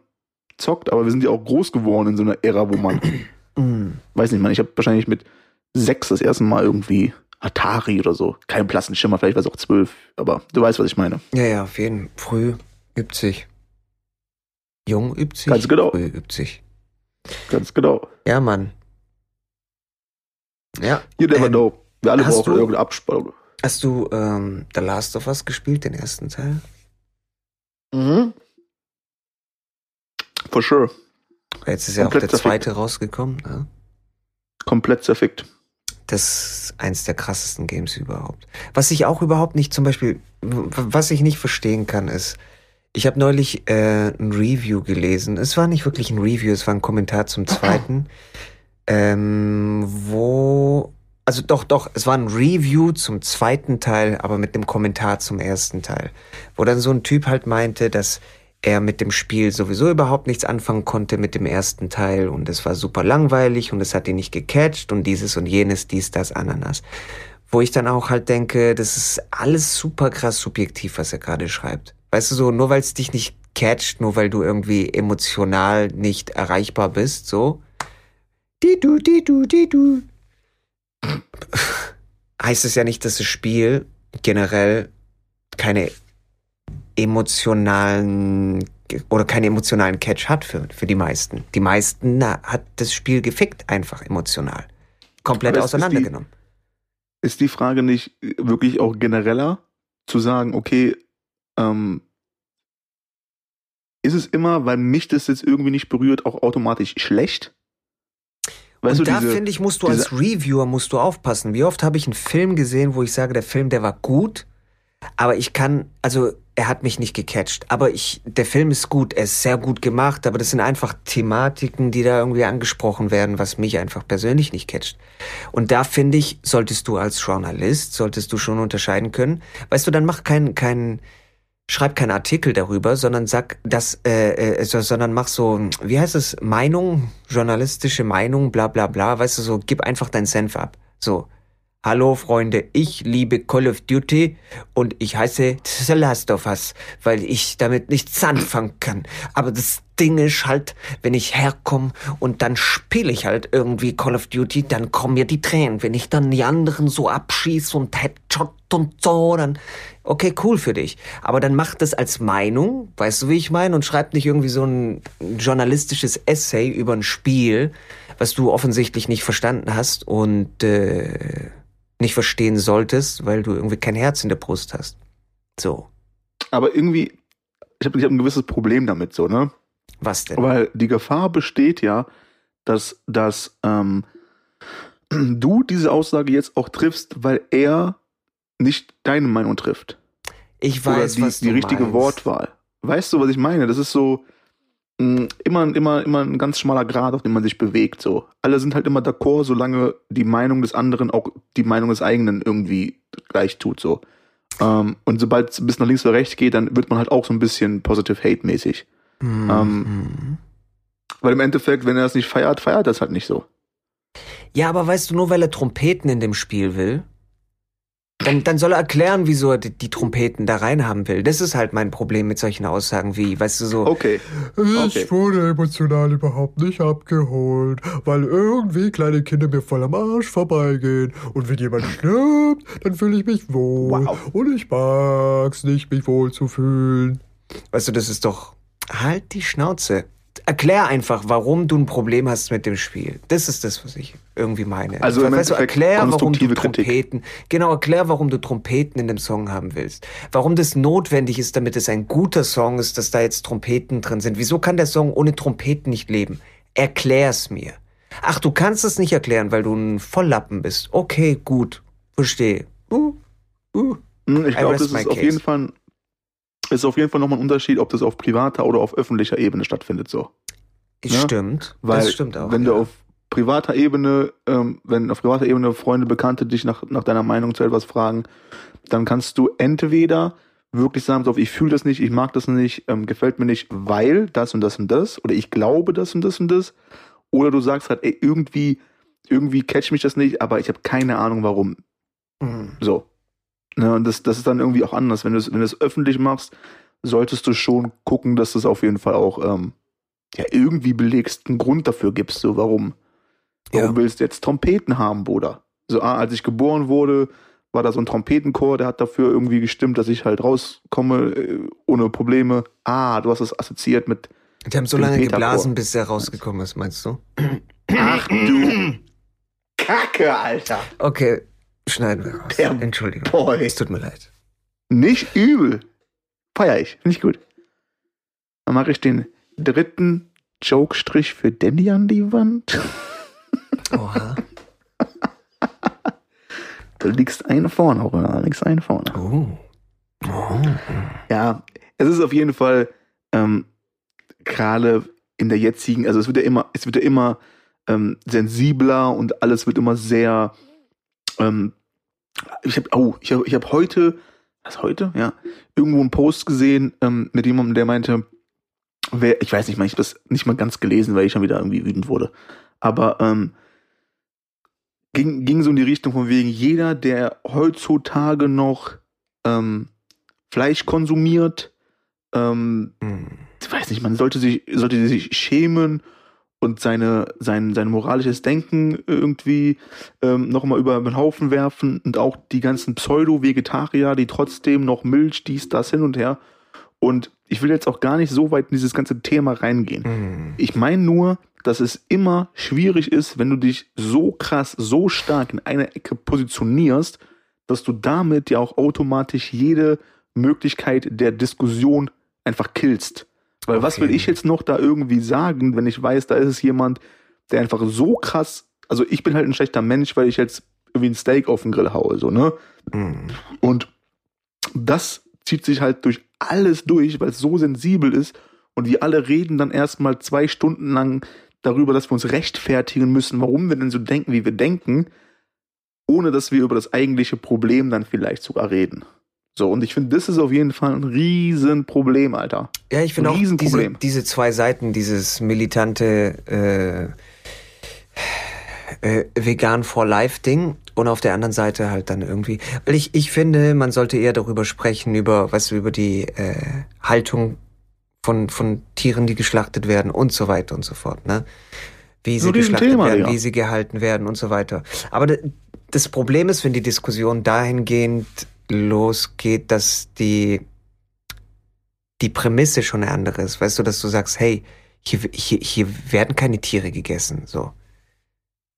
zockt, aber wir sind ja auch groß geworden in so einer Ära, wo man, Mhm. weiß nicht, man, ich habe wahrscheinlich mit sechs das erste Mal irgendwie Atari oder so. Kein blassen Schimmer, vielleicht war es auch zwölf, aber du weißt, was ich meine. Ja, ja, auf jeden Fall. Früh übt sich. Jung übt sich. Ganz genau. Früh übt sich. Ganz genau. Ja, Mann. Ja. You never Ähm, know. Wir alle brauchen du- irgendeine Abspannung. Hast du ähm, The Last of Us gespielt, den ersten Teil? Mhm. For sure. Jetzt ist ja auch Komplett der zerfickt. zweite rausgekommen. Ne? Komplett zerfickt. Das ist eins der krassesten Games überhaupt. Was ich auch überhaupt nicht zum Beispiel, was ich nicht verstehen kann, ist, ich habe neulich äh, ein Review gelesen. Es war nicht wirklich ein Review, es war ein Kommentar zum zweiten, ähm, wo, also doch, doch, es war ein Review zum zweiten Teil, aber mit einem Kommentar zum ersten Teil, wo dann so ein Typ halt meinte, dass er mit dem Spiel sowieso überhaupt nichts anfangen konnte mit dem ersten Teil und es war super langweilig und es hat ihn nicht gecatcht und dieses und jenes, dies, das, Ananas. Wo ich dann auch halt denke, das ist alles super krass subjektiv, was er gerade schreibt. Weißt du so, nur weil es dich nicht catcht, nur weil du irgendwie emotional nicht erreichbar bist, so. Die du, die du, die du. Heißt es ja nicht, dass das Spiel generell keine emotionalen oder keinen emotionalen Catch hat für, für die meisten. Die meisten na, hat das Spiel gefickt einfach emotional. Komplett auseinandergenommen. Ist die, ist die Frage nicht wirklich auch genereller zu sagen, okay, ähm, ist es immer, weil mich das jetzt irgendwie nicht berührt, auch automatisch schlecht? Weißt und du, da finde ich, musst du als Reviewer musst du aufpassen. Wie oft habe ich einen Film gesehen, wo ich sage, der Film, der war gut, aber ich kann, also er hat mich nicht gecatcht. Aber ich, der Film ist gut, er ist sehr gut gemacht, aber das sind einfach Thematiken, die da irgendwie angesprochen werden, was mich einfach persönlich nicht catcht. Und da finde ich, solltest du als Journalist, solltest du schon unterscheiden können. Weißt du, dann mach keinen, keinen, schreib keinen Artikel darüber, sondern sag das, äh, äh, sondern mach so, wie heißt es, Meinung, journalistische Meinung, bla bla bla, weißt du, so, gib einfach deinen Senf ab. So, Hallo Freunde, ich liebe Call of Duty und ich heiße The Last of Us, weil ich damit nichts anfangen kann. Aber das Ding ist halt, wenn ich herkomme und dann spiele ich halt irgendwie Call of Duty, dann kommen mir die Tränen. Wenn ich dann die anderen so abschieße und Headshot und so, dann okay, cool für dich. Aber dann mach das als Meinung, weißt du, wie ich meine? Und schreib nicht irgendwie so ein journalistisches Essay über ein Spiel, was du offensichtlich nicht verstanden hast und äh, nicht verstehen solltest, weil du irgendwie kein Herz in der Brust hast. So. Aber irgendwie, ich habe ich hab ein gewisses Problem damit, so, ne? Was denn? Weil die Gefahr besteht ja, dass, dass ähm, du diese Aussage jetzt auch triffst, weil er nicht deine Meinung trifft. Ich weiß, Oder die, was du die richtige meinst. Wortwahl. Weißt du, was ich meine? Das ist so, immer, immer, immer ein ganz schmaler Grad, auf dem man sich bewegt. So. Alle sind halt immer d'accord, solange die Meinung des anderen auch die Meinung des eigenen irgendwie gleich tut. So. Ähm, und sobald es bis nach links oder rechts geht, dann wird man halt auch so ein bisschen positive hate-mäßig. Mhm. Ähm, weil im Endeffekt, wenn er das nicht feiert, feiert er es halt nicht so. Ja, aber weißt du, nur weil er Trompeten in dem Spiel will, dann, dann soll er erklären, wieso er die, die Trompeten da reinhaben will. Das ist halt mein Problem mit solchen Aussagen wie, weißt du, so. Okay. Ich Okay. wurde emotional überhaupt nicht abgeholt, weil irgendwie kleine Kinder mir voll am Arsch vorbeigehen. Und wenn jemand stirbt, dann fühle ich mich wohl. Wow. Und ich mag's nicht, mich wohl zu fühlen. Weißt du, das ist doch. Halt die Schnauze. Erklär einfach, warum du ein Problem hast mit dem Spiel. Das ist das, was ich irgendwie meine. Also im weißt du, erklär, warum du konstruktive Kritik. Trompeten, genau, erklär, warum du Trompeten in dem Song haben willst. Warum das notwendig ist, damit es ein guter Song ist, dass da jetzt Trompeten drin sind. Wieso kann der Song ohne Trompeten nicht leben? Erklär's mir. Ach, du kannst es nicht erklären, weil du ein Volllappen bist. Okay, gut. Verstehe. Uh, uh. Hm, Ich glaube, das ist auf jeden Fall ist auf jeden Fall nochmal ein Unterschied, ob das auf privater oder auf öffentlicher Ebene stattfindet. So. Ja, Stimmt. Weil das stimmt auch. wenn ja. du auf privater Ebene, ähm, wenn auf privater Ebene Freunde, Bekannte dich nach, nach deiner Meinung zu etwas fragen, dann kannst du entweder wirklich sagen, so, ich fühle das nicht, ich mag das nicht, ähm, gefällt mir nicht, weil das und das und das, oder ich glaube das und das und das, oder du sagst halt, ey, irgendwie, irgendwie catch mich das nicht, aber ich habe keine Ahnung warum. Mhm. So. Ne, und das, das ist dann irgendwie auch anders. Wenn du es wenn öffentlich machst, solltest du schon gucken, dass du es auf jeden Fall auch ähm, ja, irgendwie belegst, einen Grund dafür gibst, so warum. Warum Ja. willst du jetzt Trompeten haben, Bruder? So, ah, als ich geboren wurde, war da so ein Trompetenchor, der hat dafür irgendwie gestimmt, dass ich halt rauskomme äh, ohne Probleme. Ah, du hast es assoziiert mit Die haben so lange geblasen, bis er rausgekommen ist, meinst du? Ach du Kacke, Alter. Okay, schneiden wir raus. Der Entschuldigung. Boy. Es tut mir leid. Nicht übel. Feier ich. Ich gut. Dann mache ich den dritten Joke-Strich für Danny an die Wand. Oha. Du liegst eine vorne, auch du liegst eine vorne. Oh. oh. Ja, es ist auf jeden Fall ähm, gerade in der jetzigen, also es wird ja immer, es wird ja immer ähm, sensibler und alles wird immer sehr. Ähm, ich habe, oh, ich habe, ich habe heute, was heute, ja, irgendwo einen Post gesehen ähm, mit jemandem, der meinte, wer, ich weiß nicht mal, ich habe das nicht mal ganz gelesen, weil ich schon wieder irgendwie wütend wurde. Aber ähm, ging, ging so in die Richtung von wegen, jeder, der heutzutage noch ähm, Fleisch konsumiert, ähm, Hm. ich weiß nicht, man sollte sich, sollte sich schämen und seine, sein, sein moralisches Denken irgendwie ähm, nochmal über den Haufen werfen und auch die ganzen Pseudo-Vegetarier, die trotzdem noch Milch, dies, das hin und her. Und ich will jetzt auch gar nicht so weit in dieses ganze Thema reingehen. Hm. Ich meine nur, dass es immer schwierig ist, wenn du dich so krass, so stark in einer Ecke positionierst, dass du damit ja auch automatisch jede Möglichkeit der Diskussion einfach killst. Weil was Okay. will ich jetzt noch da irgendwie sagen, wenn ich weiß, da ist es jemand, der einfach so krass, also ich bin halt ein schlechter Mensch, weil ich jetzt irgendwie ein Steak auf den Grill haue, so, ne? Hm. Und das zieht sich halt durch alles durch, weil es so sensibel ist. Und wir alle reden dann erstmal zwei Stunden lang darüber, dass wir uns rechtfertigen müssen, warum wir denn so denken, wie wir denken, ohne dass wir über das eigentliche Problem dann vielleicht sogar reden. So, und ich finde, das ist auf jeden Fall ein Riesenproblem, Alter. Ja, ich finde auch diese, Riesenproblem. diese zwei Seiten, dieses militante äh, äh, Vegan for Life Ding und auf der anderen Seite halt dann irgendwie, weil ich, ich finde, man sollte eher darüber sprechen, über, du, über die äh, Haltung von, von Tieren, die geschlachtet werden und so weiter und so fort, ne? Wie sie geschlachtet Riesenthema, werden, Digga. wie sie gehalten werden und so weiter. Aber das Problem ist, wenn die Diskussion dahingehend losgeht, dass die die Prämisse schon eine andere ist, weißt du, dass du sagst, hey, hier, hier, hier werden keine Tiere gegessen, so.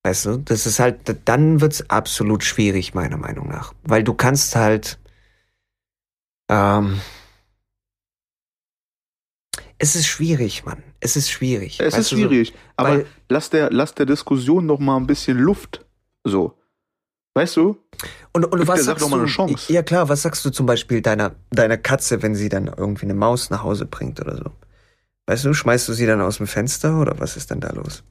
Weißt du, das ist halt, dann wird's absolut schwierig, meiner Meinung nach. Weil du kannst halt, ähm, es ist schwierig, Mann. Es ist schwierig. Es ist du, so- schwierig, aber lass der, lass der Diskussion noch mal ein bisschen Luft. So. Weißt du? Und, und was sagst du? eine Chance. Ja klar, was sagst du zum Beispiel deiner deiner Katze, wenn sie dann irgendwie eine Maus nach Hause bringt oder so? Weißt du, schmeißt du sie dann aus dem Fenster oder was ist denn da los?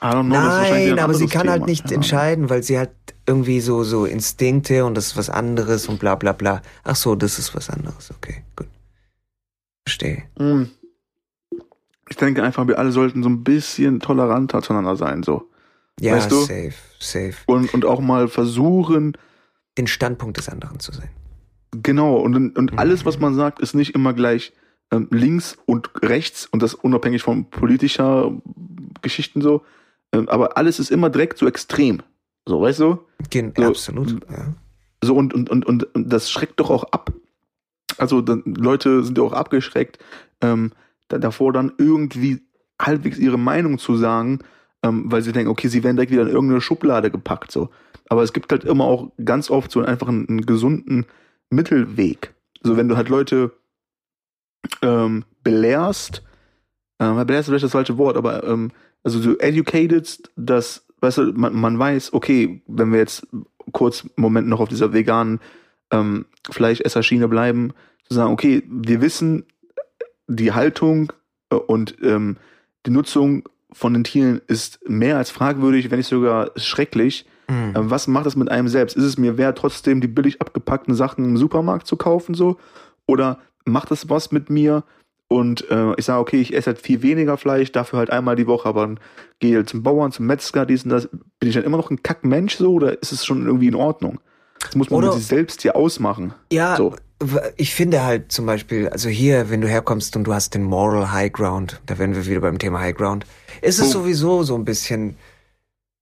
Know, Nein, ein aber sie kann halt Thema. nicht Ja. entscheiden, weil sie hat irgendwie so so Instinkte und das ist was anderes und bla bla bla. Ach so, das ist was anderes. Okay, gut. Verstehe. Hm. Ich denke einfach, wir alle sollten so ein bisschen toleranter zueinander sein, so. Ja, Weißt du? safe, safe. Und, und auch mal versuchen, Den Standpunkt des anderen zu sehen. genau, und, und Mhm. alles, was man sagt, ist nicht immer gleich ähm, links und rechts und das unabhängig von politischer Geschichten so. Ähm, aber alles ist immer direkt so extrem. So, weißt du? Gen So, absolut. Ja. So, und, und, und, und das schreckt doch auch ab. Also, dann, Leute sind ja auch abgeschreckt, ähm, da, davor dann irgendwie halbwegs ihre Meinung zu sagen, ähm, weil sie denken, okay, sie werden direkt wieder in irgendeine Schublade gepackt, so. Aber es gibt halt immer auch ganz oft so einfach einen, einen gesunden Mittelweg. So, wenn du halt Leute ähm, belehrst, ähm, belehrst ist vielleicht das falsche Wort, aber ähm, also du educated, dass, weißt du, man, man weiß, okay, wenn wir jetzt kurz einen Moment noch auf dieser veganen ähm, Fleischesserschiene bleiben, zu sagen, okay, wir wissen, die Haltung äh, und ähm, die Nutzung von den Tieren ist mehr als fragwürdig, wenn nicht sogar schrecklich. Mhm. Ähm, was macht das mit einem selbst? Ist es mir wert, trotzdem die billig abgepackten Sachen im Supermarkt zu kaufen, so? Oder macht das was mit mir? Und äh, ich sage, okay, ich esse halt viel weniger Fleisch, dafür halt einmal die Woche, aber dann gehe halt zum Bauern, zum Metzger, dies und das. Bin ich dann immer noch ein Kackmensch so oder ist es schon irgendwie in Ordnung? Das muss man Oder- sich selbst hier ausmachen. Ja, So. ich finde halt zum Beispiel, also hier, wenn du herkommst und du hast den Moral High Ground, da wären wir wieder beim Thema High Ground, ist es Oh. sowieso so ein bisschen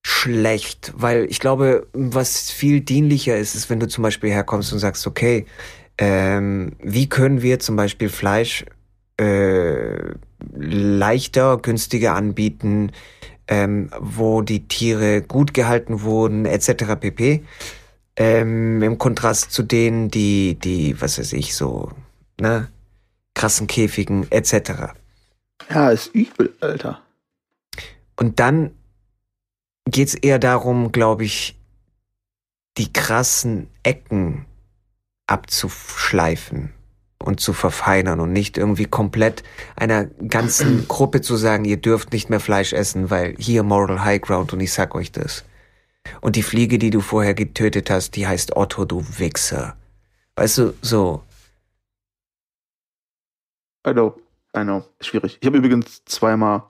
schlecht, weil ich glaube, was viel dienlicher ist, ist, wenn du zum Beispiel herkommst und sagst, okay, ähm, wie können wir zum Beispiel Fleisch äh, leichter, günstiger anbieten, ähm, wo die Tiere gut gehalten wurden, etc. pp. Ähm, Im Kontrast zu denen, die, die, was weiß ich, so, ne, krassen Käfigen, etc. Ja, ist übel, Alter. Und dann geht's eher darum, glaube ich, die krassen Ecken abzuschleifen und zu verfeinern und nicht irgendwie komplett einer ganzen Gruppe zu sagen, ihr dürft nicht mehr Fleisch essen, weil hier Moral High Ground und ich sag euch das. Und die Fliege, die du vorher getötet hast, die heißt Otto, du Wichser. Weißt du, so. I know. I know. Schwierig. Ich habe übrigens zweimal,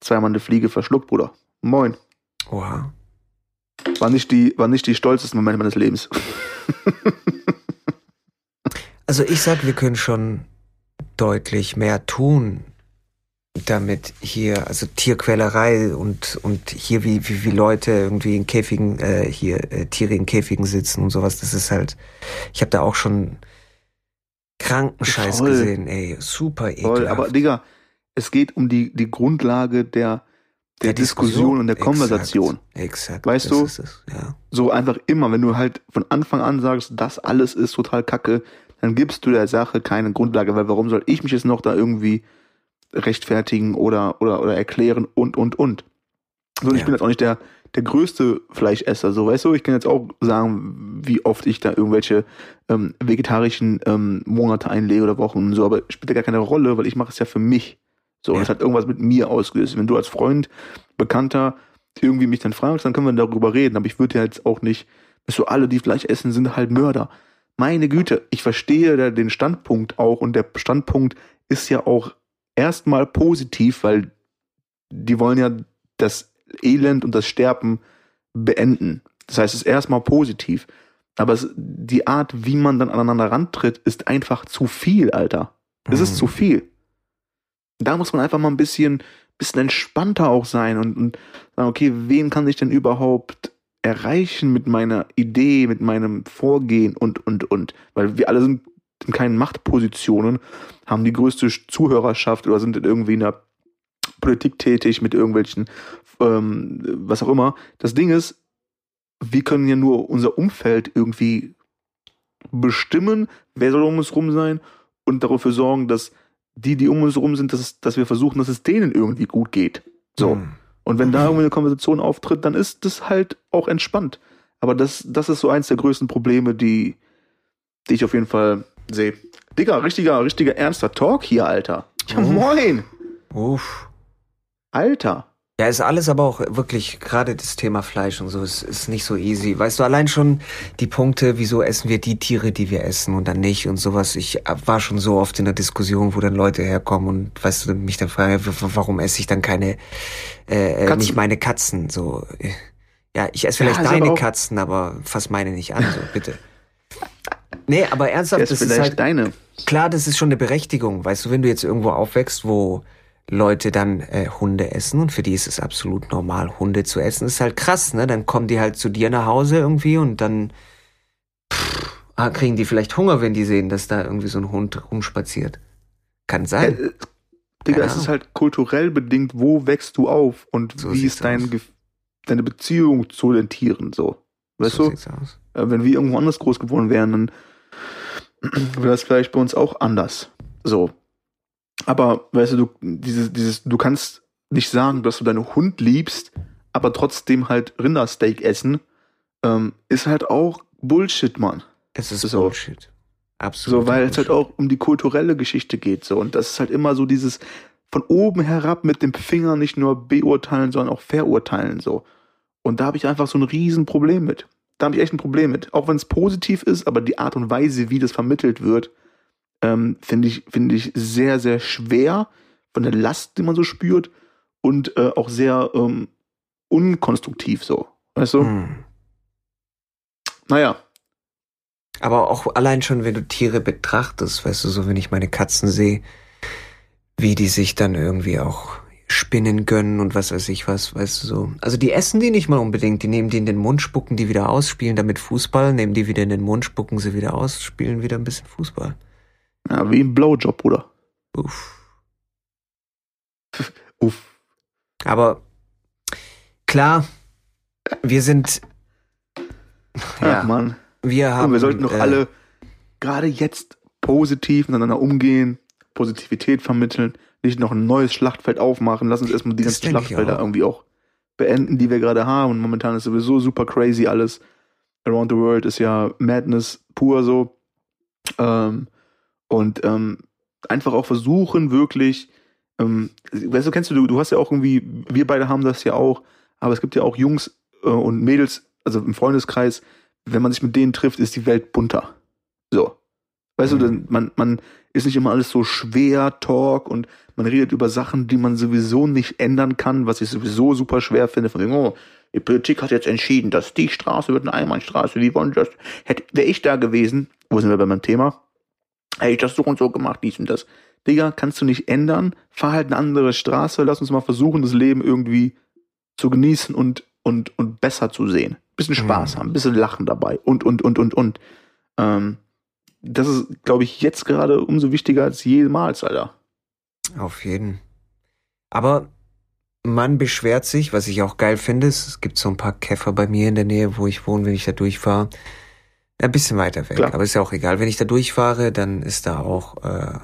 zweimal eine Fliege verschluckt, Bruder. Moin. Oha. War nicht die, war nicht die stolzesten Momente meines Lebens. Also ich sag, wir können schon deutlich mehr tun, damit hier, also Tierquälerei und, und hier wie, wie, wie Leute irgendwie in Käfigen, äh, hier äh, Tiere in Käfigen sitzen und sowas, das ist halt, ich habe da auch schon kranken Scheiß Voll. gesehen, ey, super Voll. ekelhaft. Aber Digga, es geht um die, die Grundlage der, der, Diskussion und der Konversation. Exakt. Weißt du? Es, ja. So einfach immer, wenn du halt von Anfang an sagst, das alles ist total kacke, dann gibst du der Sache keine Grundlage, weil warum soll ich mich jetzt noch da irgendwie rechtfertigen oder, oder, oder erklären und, und, und. So, und ich Ja. bin jetzt auch nicht der, der größte Fleischesser, so, weißt du, ich kann jetzt auch sagen, wie oft ich da irgendwelche ähm, vegetarischen ähm, Monate einlege oder Wochen und so, aber spielt ja gar keine Rolle, weil ich mache es ja für mich. So, und Ja. es hat irgendwas mit mir ausgelöst. Wenn du als Freund, Bekannter irgendwie mich dann fragst, dann können wir darüber reden, aber ich würde ja jetzt auch nicht, weißt du, alle, die Fleisch essen, sind halt Mörder. Meine Güte, ich verstehe da den Standpunkt auch und der Standpunkt ist ja auch erstmal positiv, weil die wollen ja das Elend und das Sterben beenden. Das heißt, es ist erstmal positiv. Aber es, die Art, wie man dann aneinander rantritt, ist einfach zu viel, Alter. Es ist Mhm. zu viel. Da muss man einfach mal ein bisschen, bisschen entspannter auch sein und, und sagen, okay, wen kann ich denn überhaupt erreichen mit meiner Idee, mit meinem Vorgehen und, und, und. Weil wir alle sind in keinen Machtpositionen, haben die größte Zuhörerschaft oder sind irgendwie in der Politik tätig mit irgendwelchen, ähm, was auch immer. Das Ding ist, wir können ja nur unser Umfeld irgendwie bestimmen, wer soll um uns rum sein und dafür sorgen, dass die, die um uns rum sind, dass, dass wir versuchen, dass es denen irgendwie gut geht. So. Mhm. Und wenn da irgendwie eine Konversation auftritt, dann ist das halt auch entspannt. Aber das, das ist so eins der größten Probleme, die, die ich auf jeden Fall sehe. Digga, richtiger, richtiger ernster Talk hier, Alter. Ja, Oh. moin. Uff. Alter. Ja, ist alles aber auch wirklich, gerade das Thema Fleisch und so, ist, ist nicht so easy. Weißt du, allein schon die Punkte, wieso essen wir die Tiere, die wir essen und dann nicht und sowas. Ich war schon so oft in der Diskussion, wo dann Leute herkommen und, weißt du, mich dann fragen, warum esse ich dann keine, äh, äh, Katzen. nicht meine Katzen, so. äh, Ja, ich esse vielleicht Ja, aber deine auch- Katzen, aber fass meine nicht an, so, bitte. Nee, aber ernsthaft, Das ist halt, deine. Klar, das ist schon eine Berechtigung. Weißt du, wenn du jetzt irgendwo aufwächst, wo Leute dann äh, Hunde essen und für die ist es absolut normal, Hunde zu essen, ist halt krass, ne? Dann kommen die halt zu dir nach Hause irgendwie und dann pff, ah, kriegen die vielleicht Hunger, wenn die sehen, dass da irgendwie so ein Hund rumspaziert. Kann sein. Äh, Digga, Keine es ist halt kulturell bedingt, wo wächst du auf und So wie ist dein, deine Beziehung zu den Tieren so. Weißt so du? Äh, wenn wir irgendwo anders groß geworden wären, dann wäre das vielleicht bei uns auch anders. So. Aber, weißt du, du, dieses, dieses, du kannst nicht sagen, dass du deinen Hund liebst, aber trotzdem halt Rindersteak essen, ähm, ist halt auch Bullshit, Mann. Es ist So. Bullshit. Absolut. So, weil es halt auch um die kulturelle Geschichte geht. So. Und das ist halt immer so dieses von oben herab mit dem Finger nicht nur beurteilen, sondern auch verurteilen. So. Und da habe ich einfach so ein Riesenproblem mit. Da habe ich echt ein Problem mit. Auch wenn es positiv ist, aber die Art und Weise, wie das vermittelt wird, ähm, finde ich, finde ich sehr, sehr schwer von der Last, die man so spürt und äh, auch sehr ähm, unkonstruktiv so. Weißt du? Hm. Naja. Aber auch allein schon, wenn du Tiere betrachtest, weißt du, so wenn ich meine Katzen sehe, wie die sich dann irgendwie auch Spinnen gönnen und was weiß ich was, weißt du so. Also die essen die nicht mal unbedingt, die nehmen die in den Mund, spucken die wieder aus, spielen damit Fußball, nehmen die wieder in den Mund, spucken sie wieder aus, spielen wieder ein bisschen Fußball. Ja, wie ein Blowjob, Bruder. Uff. Uff. Aber klar, wir sind Ja, Mann. wir haben Und wir sollten doch äh, alle gerade jetzt positiv miteinander umgehen, Positivität vermitteln, nicht noch ein neues Schlachtfeld aufmachen. Lass uns erstmal die ganzen Schlachtfelder auch. irgendwie auch beenden, die wir gerade haben. Und momentan ist sowieso super crazy alles. Around the World ist ja Madness pur so. Ähm, und ähm, einfach auch versuchen, wirklich, ähm, weißt du, kennst du, du hast ja auch irgendwie, wir beide haben das ja auch, aber es gibt ja auch Jungs äh, und Mädels, also im Freundeskreis, wenn man sich mit denen trifft, ist die Welt bunter. So. Weißt du, dann, man, man ist nicht immer alles so schwer, Talk und man redet über Sachen, die man sowieso nicht ändern kann, was ich sowieso super schwer finde. Von wegen, oh, die Politik hat jetzt entschieden, dass die Straße wird eine Einbahnstraße. Wie wollen das? Hätte, wäre ich da gewesen, wo sind wir bei meinem Thema? Hätte ich das so und so gemacht, dies und das. Digga, kannst du nicht ändern. Fahr halt eine andere Straße. Lass uns mal versuchen, das Leben irgendwie zu genießen und, und, und besser zu sehen. Bisschen Spaß Mhm. haben, bisschen Lachen dabei und, und, und, und, und. Ähm, das ist, glaube ich, jetzt gerade umso wichtiger als jemals, Alter. Auf jeden. Aber man beschwert sich, was ich auch geil finde. Es gibt so ein paar Käfer bei mir in der Nähe, wo ich wohne, wenn ich da durchfahre. Ein bisschen weiter weg, Klar. aber ist ja auch egal. Wenn ich da durchfahre, dann ist da auch äh,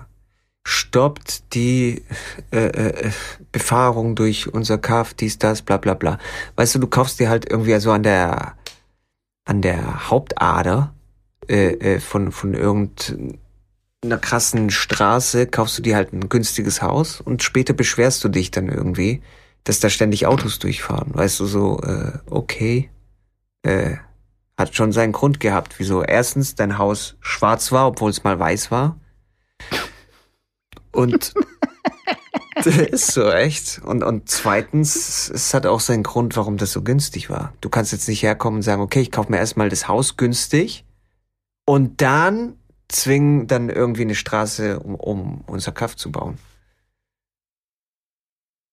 stoppt die äh, äh, Befahrung durch unser Kaff, dies, das, bla bla bla. Weißt du, du kaufst dir halt irgendwie also an der an der Hauptader äh, äh, von von irgendeiner krassen Straße kaufst du dir halt ein günstiges Haus und später beschwerst du dich dann irgendwie, dass da ständig Autos durchfahren. Weißt du so, äh, okay, äh, hat schon seinen Grund gehabt, wieso erstens dein Haus schwarz war, obwohl es mal weiß war. Und das ist so echt. Und, und zweitens, es hat auch seinen Grund, warum das so günstig war. Du kannst jetzt nicht herkommen und sagen, okay, ich kaufe mir erstmal das Haus günstig und dann zwingen dann irgendwie eine Straße, um, um unser Kaff zu bauen.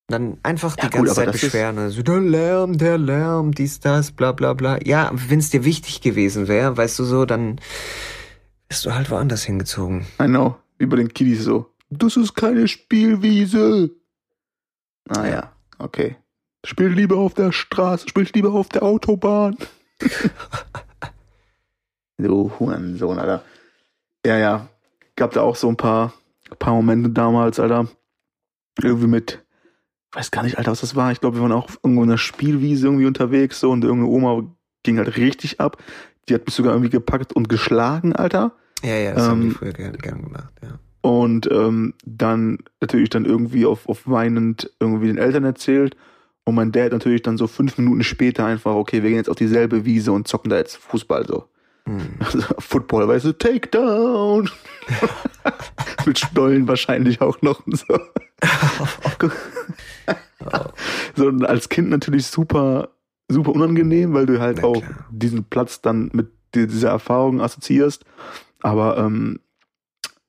Dann einfach Ja, die gut, ganze aber Zeit beschweren. Also, der Lärm, der Lärm, dies, das, bla bla bla. Ja, wenn es dir wichtig gewesen wäre, weißt du so, dann bist du halt woanders hingezogen. I know. Wie bei den Kiddies so. Das ist keine Spielwiese. Naja, okay. Spiel lieber auf der Straße, spiel lieber auf der Autobahn. du Hurensohn, Alter. Ja, ja. Gab da auch so ein paar, paar Momente damals, Alter. Irgendwie mit, weiß gar nicht, Alter, was das war. Ich glaube, wir waren auch irgendwo in einer Spielwiese irgendwie unterwegs, so, und irgendeine Oma ging halt richtig ab. Die hat mich sogar irgendwie gepackt und geschlagen, Alter. Ja, ja, das haben die Ähm, früher gern, gern gemacht, ja. Und ähm, dann natürlich dann irgendwie auf, auf weinend irgendwie den Eltern erzählt. Und mein Dad natürlich dann so fünf Minuten später einfach, okay, wir gehen jetzt auf dieselbe Wiese und zocken da jetzt Fußball so. Hm. Also Football, weißt du, Takedown. Mit Stollen wahrscheinlich auch noch und so. So und als Kind natürlich super, super unangenehm, weil du halt Na auch klar. diesen Platz dann mit di- dieser Erfahrung assoziierst. Aber ähm,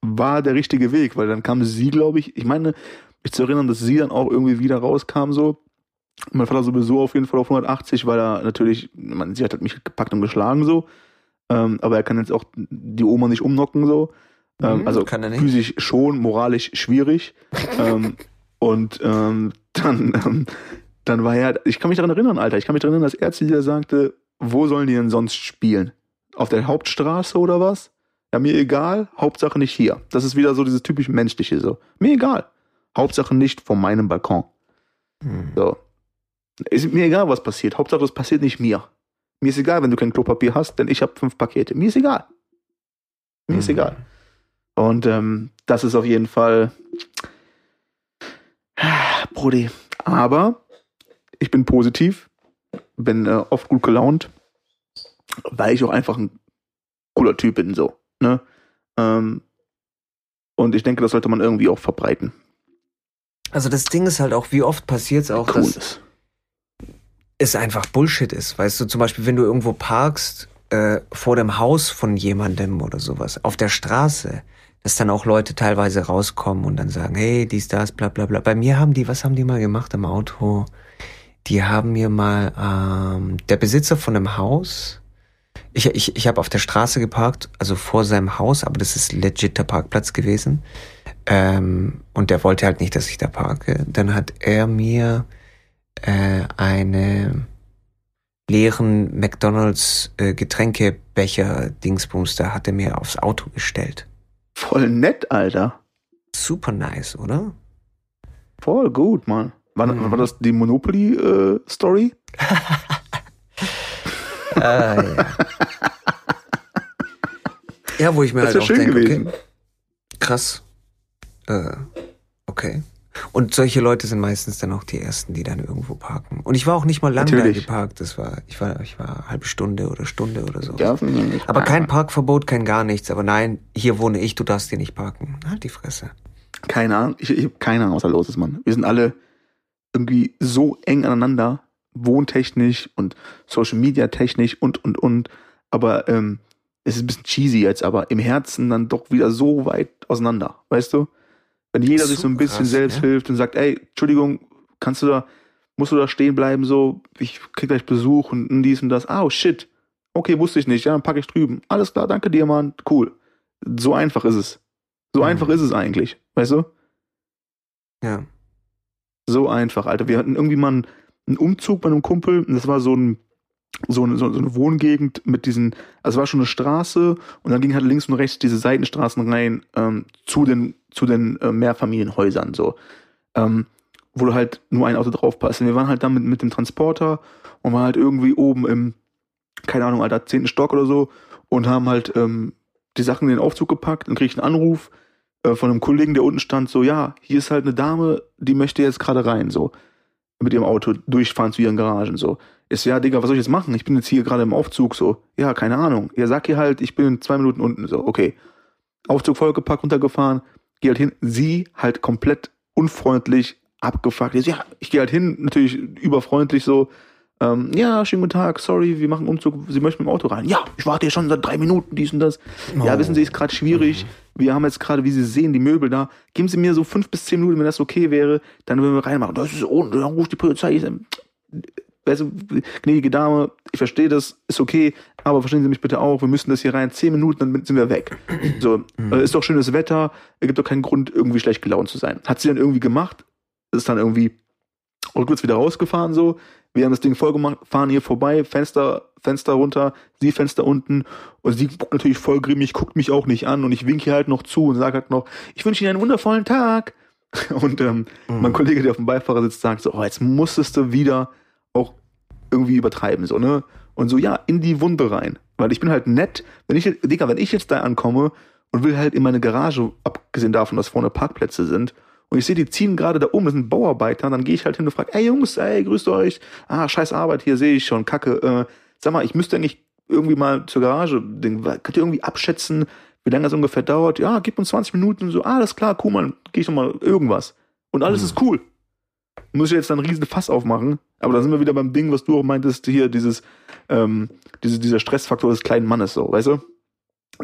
war der richtige Weg, weil dann kam sie, glaube ich, ich meine, mich zu erinnern, dass sie dann auch irgendwie wieder rauskam so. Mein Vater sowieso auf jeden Fall auf 180, weil er natürlich, man, sie hat halt mich gepackt und geschlagen so. Ähm, aber er kann jetzt auch die Oma nicht umnocken so. Ähm, Mhm, also kann er nicht. physisch schon, moralisch schwierig. ähm, und ähm, dann, ähm, dann war er, ich kann mich daran erinnern, Alter, ich kann mich daran erinnern, dass er zu dir sagte, wo sollen die denn sonst spielen? Auf der Hauptstraße oder was? Ja, mir egal, Hauptsache nicht hier. Das ist wieder so dieses typisch menschliche so. Mir egal. Hauptsache nicht von meinem Balkon. Hm. So. Ist mir egal, was passiert. Hauptsache, es passiert nicht mir. Mir ist egal, wenn du kein Klopapier hast, denn ich habe fünf Pakete. Mir ist egal. Mir ist Mhm. egal. Und ähm, das ist auf jeden Fall. Brody. Aber ich bin positiv, bin äh, oft gut gelaunt, weil ich auch einfach ein cooler Typ bin, so. Ne? Ähm, und ich denke, das sollte man irgendwie auch verbreiten. Also das Ding ist halt auch, wie oft passiert es auch, Cool dass ist. es einfach Bullshit ist. Weißt du, zum Beispiel, wenn du irgendwo parkst, äh, vor dem Haus von jemandem oder sowas, auf der Straße, dass dann auch Leute teilweise rauskommen und dann sagen, hey, dies, das, bla bla bla. Bei mir haben die, was haben die mal gemacht im Auto? Die haben mir mal, ähm, der Besitzer von einem Haus, ich, ich, ich habe auf der Straße geparkt, also vor seinem Haus, aber das ist legiter Parkplatz gewesen. Ähm, und der wollte halt nicht, dass ich da parke. Dann hat er mir äh, eine leeren McDonalds äh, Getränkebecher Dingsbums da hat er mir aufs Auto gestellt. Voll nett, Alter. Super nice, oder? Voll gut, Mann. War, Mhm. war das die Monopoly-Story? Ah, ja. ja, wo ich mir Das halt auch schön denke, gewesen. okay, krass. Äh, okay. Und solche Leute sind meistens dann auch die ersten, die dann irgendwo parken. Und ich war auch nicht mal lange da geparkt. Das war, ich war, ich war eine halbe Stunde oder Stunde oder so. Ja, finde ich. Aber kein Parkverbot, kein gar nichts. Aber nein, hier wohne ich, du darfst hier nicht parken. Halt die Fresse. Keine Ahnung. Ich, ich habe keine Ahnung, was da los ist, Mann. Wir sind alle irgendwie so eng aneinander, wohntechnisch und Social Media technisch und, und, und. Aber ähm, es ist ein bisschen cheesy jetzt, aber im Herzen dann doch wieder so weit auseinander, weißt du? Wenn jeder sich so ein So bisschen krass, selbst ja. hilft und sagt, ey, Entschuldigung, kannst du da, musst du da stehen bleiben, so, ich krieg gleich Besuch und dies und das. Ah, oh, shit. Okay, wusste ich nicht, ja, dann packe ich drüben. Alles klar, danke dir, Mann, cool. So einfach ist es. So Mhm. einfach ist es eigentlich, weißt du? Ja. So einfach, Alter. Wir hatten irgendwie mal einen, einen Umzug bei einem Kumpel und das war so ein so eine, so eine Wohngegend mit diesen, also es war schon eine Straße und dann ging halt links und rechts diese Seitenstraßen rein ähm, zu den zu den äh, Mehrfamilienhäusern so, ähm, wo du halt nur ein Auto drauf passt. Und wir waren halt dann mit, mit dem Transporter und waren halt irgendwie oben im, keine Ahnung, Alter, zehnten Stock oder so und haben halt ähm, die Sachen in den Aufzug gepackt und krieg ich einen Anruf äh, von einem Kollegen, der unten stand, so, ja, hier ist halt eine Dame, die möchte jetzt gerade rein, so, mit ihrem Auto durchfahren zu ihren Garagen, so. Ist ja, Digga, was soll ich jetzt machen? Ich bin jetzt hier gerade im Aufzug, so. Ja, keine Ahnung. Ja, sag ihr halt, ich bin in zwei Minuten unten, so, okay. Aufzug vollgepackt, runtergefahren, geh halt hin. Sie halt komplett unfreundlich abgefuckt. Ja, ich gehe halt hin, natürlich überfreundlich so. Ähm, ja, schönen guten Tag, sorry, wir machen Umzug, Sie möchten mit dem Auto rein. Ja, ich warte hier schon seit drei Minuten, dies und das. Ja, Oh. wissen Sie, ist gerade schwierig. Wir haben jetzt gerade, wie Sie sehen, die Möbel da. Geben Sie mir so fünf bis zehn Minuten, wenn das okay wäre, dann würden wir reinmachen. Das ist ohne, dann ruft die Polizei. Ich weißt du, gnädige Dame, ich verstehe das, ist okay, aber verstehen Sie mich bitte auch, wir müssen das hier rein, zehn Minuten, dann sind wir weg. So, äh, ist doch schönes Wetter, es gibt doch keinen Grund, irgendwie schlecht gelaunt zu sein. Hat sie dann irgendwie gemacht, ist dann irgendwie auch kurz wieder rausgefahren so. Wir haben das Ding voll gemacht, fahren hier vorbei, Fenster, Fenster runter, sie Fenster unten und sie guckt natürlich voll grimmig, guckt mich auch nicht an und ich winke halt noch zu und sage halt noch, ich wünsche Ihnen einen wundervollen Tag. Und ähm, mein Kollege, der auf dem Beifahrersitz sagt so, oh, jetzt musstest du wieder auch irgendwie übertreiben, so, ne? Und so, ja, in die Wunde rein. Weil ich bin halt nett, wenn ich, Digga, wenn ich jetzt da ankomme und will halt in meine Garage, abgesehen davon, dass vorne Parkplätze sind, und ich sehe, die ziehen gerade da um, das sind Bauarbeiter, dann gehe ich halt hin und frage, ey Jungs, ey, grüßt euch. Ah, scheiß Arbeit, hier sehe ich schon, kacke. Äh, sag mal, ich müsste eigentlich irgendwie mal zur Garage, Ding, könnt ihr irgendwie abschätzen, wie lange das ungefähr dauert? Ja, gib uns 20 Minuten und so, ah, alles klar, cool, man, gehe ich nochmal irgendwas. Und alles ist cool. Muss ich jetzt dann einen riesen Fass aufmachen, aber da sind wir wieder beim Ding, was du auch meintest, hier, dieses, ähm, diese, dieser Stressfaktor des kleinen Mannes, so, weißt du?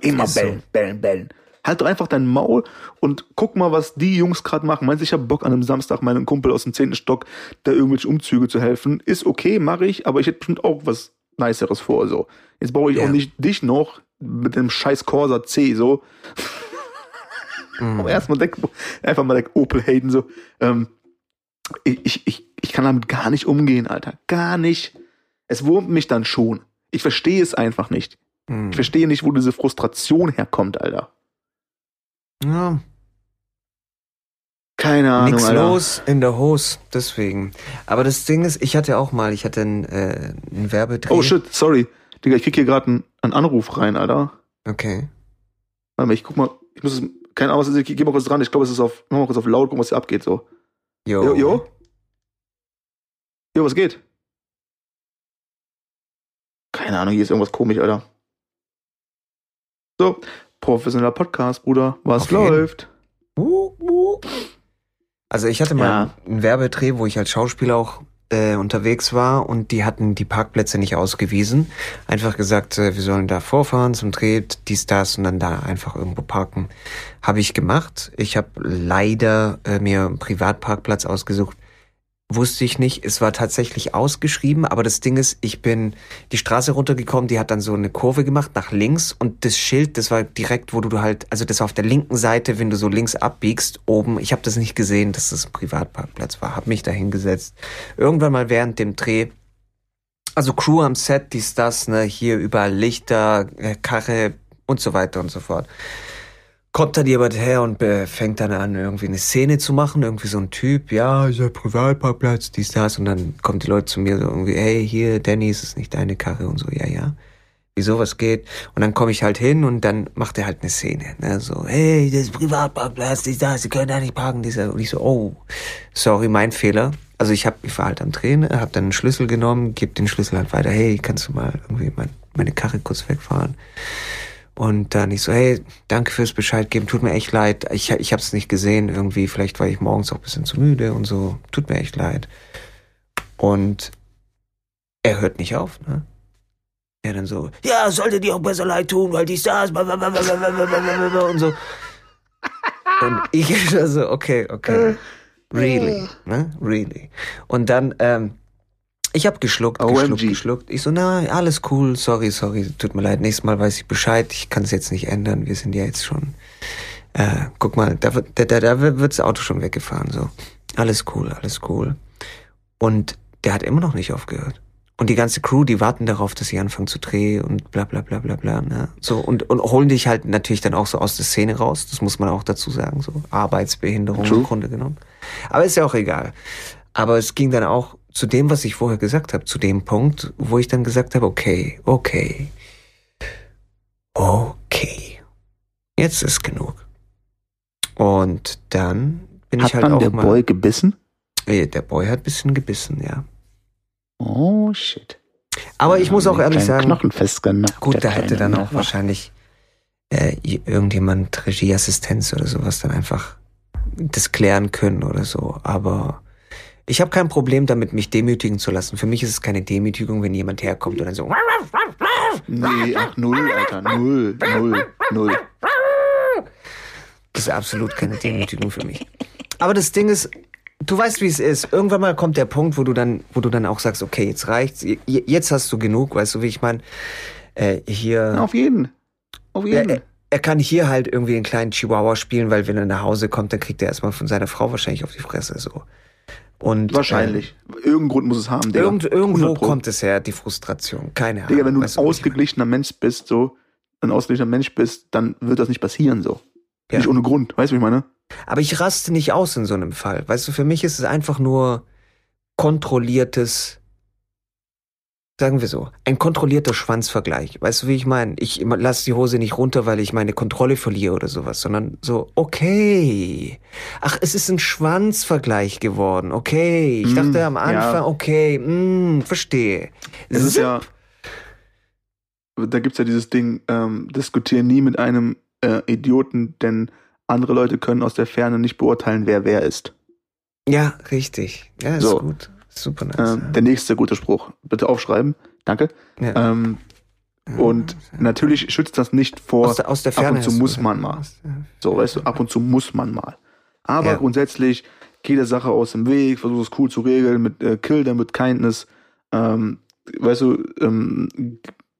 Immer Ist so. bellen, bellen, bellen. Halt doch einfach dein Maul und guck mal, was die Jungs gerade machen. Meinst du, ich hab Bock an einem Samstag meinem Kumpel aus dem zehnten Stock da irgendwelche Umzüge zu helfen? Ist okay, mache ich, aber ich hätte bestimmt auch was Niceres vor, so. Jetzt brauche ich Ja. auch nicht dich noch mit dem scheiß Corsa C, so. Mhm. Aber erstmal denk, einfach mal der Opel Hayden, so. Ähm, ich, ich, ich, kann damit gar nicht umgehen, Alter. Gar nicht. Es wurmt mich dann schon. Ich verstehe es einfach nicht. Mhm. Ich verstehe nicht, wo diese Frustration herkommt, Alter. Ja, Keine Ahnung, nix Alter. los in der Hose, deswegen. Aber das Ding ist, ich hatte auch mal, ich hatte einen, äh, einen Werbedreh. Oh shit, sorry. Digga, ich krieg hier gerade einen, einen Anruf rein, Alter. Okay. Warte mal, ich guck mal. Ich muss es. Keine Ahnung, was ist. Ich geh mal kurz dran. Ich glaube, es ist auf. Mach mal kurz auf laut, gucken, was hier abgeht, so. Jo. Jo, jo? Jo, was geht? Keine Ahnung, hier ist irgendwas komisch, Alter. So, professioneller Podcast, Bruder. Was Auf läuft? Also ich hatte mal Ja. einen Werbedreh, wo ich als Schauspieler auch äh, unterwegs war und die hatten die Parkplätze nicht ausgewiesen. Einfach gesagt, äh, wir sollen da vorfahren zum Dreh, dies, das und dann da einfach irgendwo parken. Habe ich gemacht. Ich habe leider äh, mir einen Privatparkplatz ausgesucht. Wusste ich nicht. Es war tatsächlich ausgeschrieben, aber das Ding ist, ich bin die Straße runtergekommen, die hat dann so eine Kurve gemacht nach links und das Schild, das war direkt, wo du halt, also das war auf der linken Seite, wenn du so links abbiegst, oben. Ich habe das nicht gesehen, dass das ein Privatparkplatz war. Hab mich da hingesetzt. Irgendwann mal während dem Dreh also Crew am Set, dies, das, ne, hier überall Lichter, äh, Karre und so weiter und so fort. Kommt dann jemand her und fängt dann an, irgendwie eine Szene zu machen, irgendwie so ein Typ, ja, ist Privatparkplatz, dies, das, und dann kommen die Leute zu mir so irgendwie, hey, hier, Danny, ist es nicht deine Karre und so, ja, ja. wieso, was geht? Und dann komme ich halt hin und dann macht er halt eine Szene, ne, so, hey, das ist Privatparkplatz, das, das, Sie können da nicht parken, dieser, und ich so, oh, sorry, mein Fehler. Also ich hab, ich war halt am Drehen, hab dann einen Schlüssel genommen, geb den Schlüssel halt weiter, hey, kannst du mal irgendwie mein, meine Karre kurz wegfahren? Und dann ich so, hey, danke fürs Bescheid geben, tut mir echt leid. Ich, ich hab's nicht gesehen irgendwie, vielleicht war ich morgens auch ein bisschen zu müde und so, tut mir echt leid. Und er hört nicht auf, ne? Er dann so, ja, sollte dir auch besser leid tun, weil die Stars und so. Und ich so, okay, okay. Really, ne? Really. Und dann, ähm, ich habe geschluckt, geschluckt, OMG. geschluckt. Ich so, na, alles cool, sorry, sorry, tut mir leid. Nächstes Mal weiß ich Bescheid. Ich kann es jetzt nicht ändern. Wir sind ja jetzt schon. Äh, guck mal, da wird, da, da, da wird das Auto schon weggefahren. So, alles cool, alles cool. Und der hat immer noch nicht aufgehört. Und die ganze Crew, die warten darauf, dass sie anfangen zu drehen und bla bla bla bla bla. Ne? So, und, und holen dich halt natürlich dann auch so aus der Szene raus. Das muss man auch dazu sagen. So Arbeitsbehinderung True. im Grunde genommen. Aber ist ja auch egal. Aber es ging dann auch zu dem, was ich vorher gesagt habe, zu dem Punkt, wo ich dann gesagt habe, okay, okay, okay, jetzt ist genug. Und dann bin Hat ich halt auch der mal. Boy gebissen? Äh, der Boy hat bisschen gebissen, ja. Oh, shit. Aber ich muss auch ehrlich sagen, festgenagt. gut, der da hätte dann auch wahrscheinlich äh, irgendjemand Regieassistenz oder sowas dann einfach das klären können oder so. Aber ich habe kein Problem damit, mich demütigen zu lassen. Für mich ist es keine Demütigung, wenn jemand herkommt und dann so. Nee, ach, null, Alter. Null, null, null. Das ist absolut keine Demütigung für mich. Aber das Ding ist, du weißt, wie es ist. Irgendwann mal kommt der Punkt, wo du dann, wo du dann auch sagst, okay, jetzt reicht's, jetzt hast du genug, weißt du, wie ich meine? Äh, hier. Auf jeden. Auf jeden. er- er kann hier halt irgendwie einen kleinen Chihuahua spielen, weil wenn er nach Hause kommt, dann kriegt er erstmal von seiner Frau wahrscheinlich auf die Fresse so. Und Wahrscheinlich. Irgendeinen Grund muss es haben, Äh, Digga. irgend, irgendwo 100 Pro. kommt es her, die Frustration. Keine Ahnung. Digga, wenn du ein was ausgeglichener Mensch bist, so, ein ausgeglichener Mensch bist, dann wird das nicht passieren, so. Ja. Nicht ohne Grund. Weißt du, wie ich meine? Aber ich raste nicht aus in so einem Fall. Weißt du, für mich ist es einfach nur kontrolliertes, sagen wir so, ein kontrollierter Schwanzvergleich. Weißt du, wie ich meine? Ich lasse die Hose nicht runter, weil ich meine Kontrolle verliere oder sowas, sondern so, okay. Ach, es ist ein Schwanzvergleich geworden. Okay. Ich Mm, dachte am ja. Anfang, okay, mm, verstehe. Es ist ja, da gibt's ja dieses Ding, ähm, diskutiere nie mit einem äh, Idioten, denn andere Leute können aus der Ferne nicht beurteilen, wer wer ist. Ja, richtig. Ja, ist So. gut. Super nice. Ähm, der nächste gute Spruch. Bitte aufschreiben. Danke. ja. Ähm, und natürlich schützt das nicht vor, aus, der, aus der ab Ferne und zu muss man mal. So, weißt du, ab und zu muss man mal. Aber Ja. grundsätzlich, geh der Sache aus dem Weg, versuch es cool zu regeln, mit äh, Kill them with kindness, ähm, weißt du, ähm,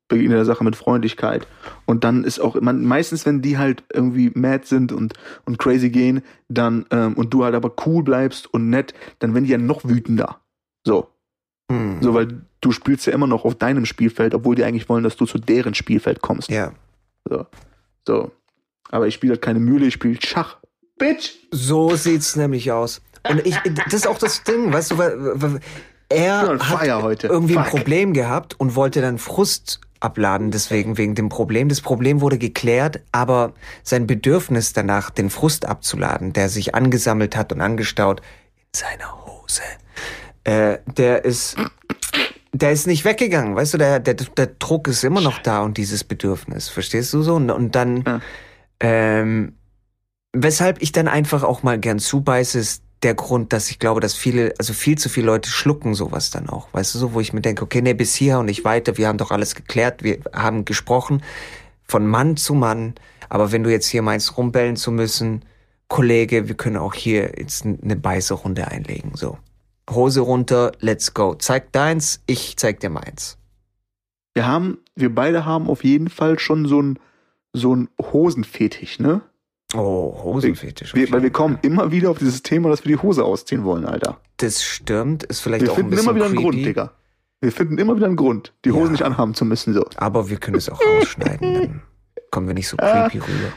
begegne der Sache mit Freundlichkeit. Und dann ist auch, man, meistens, wenn die halt irgendwie mad sind und, und crazy gehen, dann, ähm, und du halt aber cool bleibst und nett, dann werden die ja noch wütender. So. Hm. So, weil du spielst ja immer noch auf deinem Spielfeld, obwohl die eigentlich wollen, dass du zu deren Spielfeld kommst. Ja. So. so. Aber ich spiele halt keine Mühle, ich spiele Schach. Bitch! So sieht's nämlich aus. Und ich, das ist auch das Ding, weißt du, weil, weil er hat heute. irgendwie ein Fuck. Problem gehabt und wollte dann Frust abladen deswegen wegen dem Problem. Das Problem wurde geklärt, aber sein Bedürfnis danach, den Frust abzuladen, der sich angesammelt hat und angestaut in seiner Hose, äh, der ist der ist nicht weggegangen, weißt du, der, der, der Druck ist immer noch da und dieses Bedürfnis, verstehst du so? Und, und dann, Ja. ähm, weshalb ich dann einfach auch mal gern zubeiße, ist der Grund, dass ich glaube, dass viele, also viel zu viele Leute schlucken sowas dann auch, weißt du, so, wo ich mir denke, okay, nee, bis hier und nicht weiter, wir haben doch alles geklärt, wir haben gesprochen, von Mann zu Mann, aber wenn du jetzt hier meinst, rumbellen zu müssen, Kollege, wir können auch hier jetzt eine Beißerunde einlegen, so. Hose runter, let's go. Zeig deins, ich zeig dir meins. Wir haben, wir beide haben auf jeden Fall schon so ein so ein Hosenfetisch, ne? Oh, Hosenfetisch. Wir, weil wir kommen immer wieder auf dieses Thema, dass wir die Hose ausziehen wollen, Alter. Das stimmt, ist vielleicht Wir auch ein finden bisschen immer wieder einen creepy, Grund, Digga. Wir finden immer wieder einen Grund, die Hosen Ja. nicht anhaben zu müssen, so. aber wir können es auch rausschneiden, dann kommen wir nicht so Ah. creepy rüber.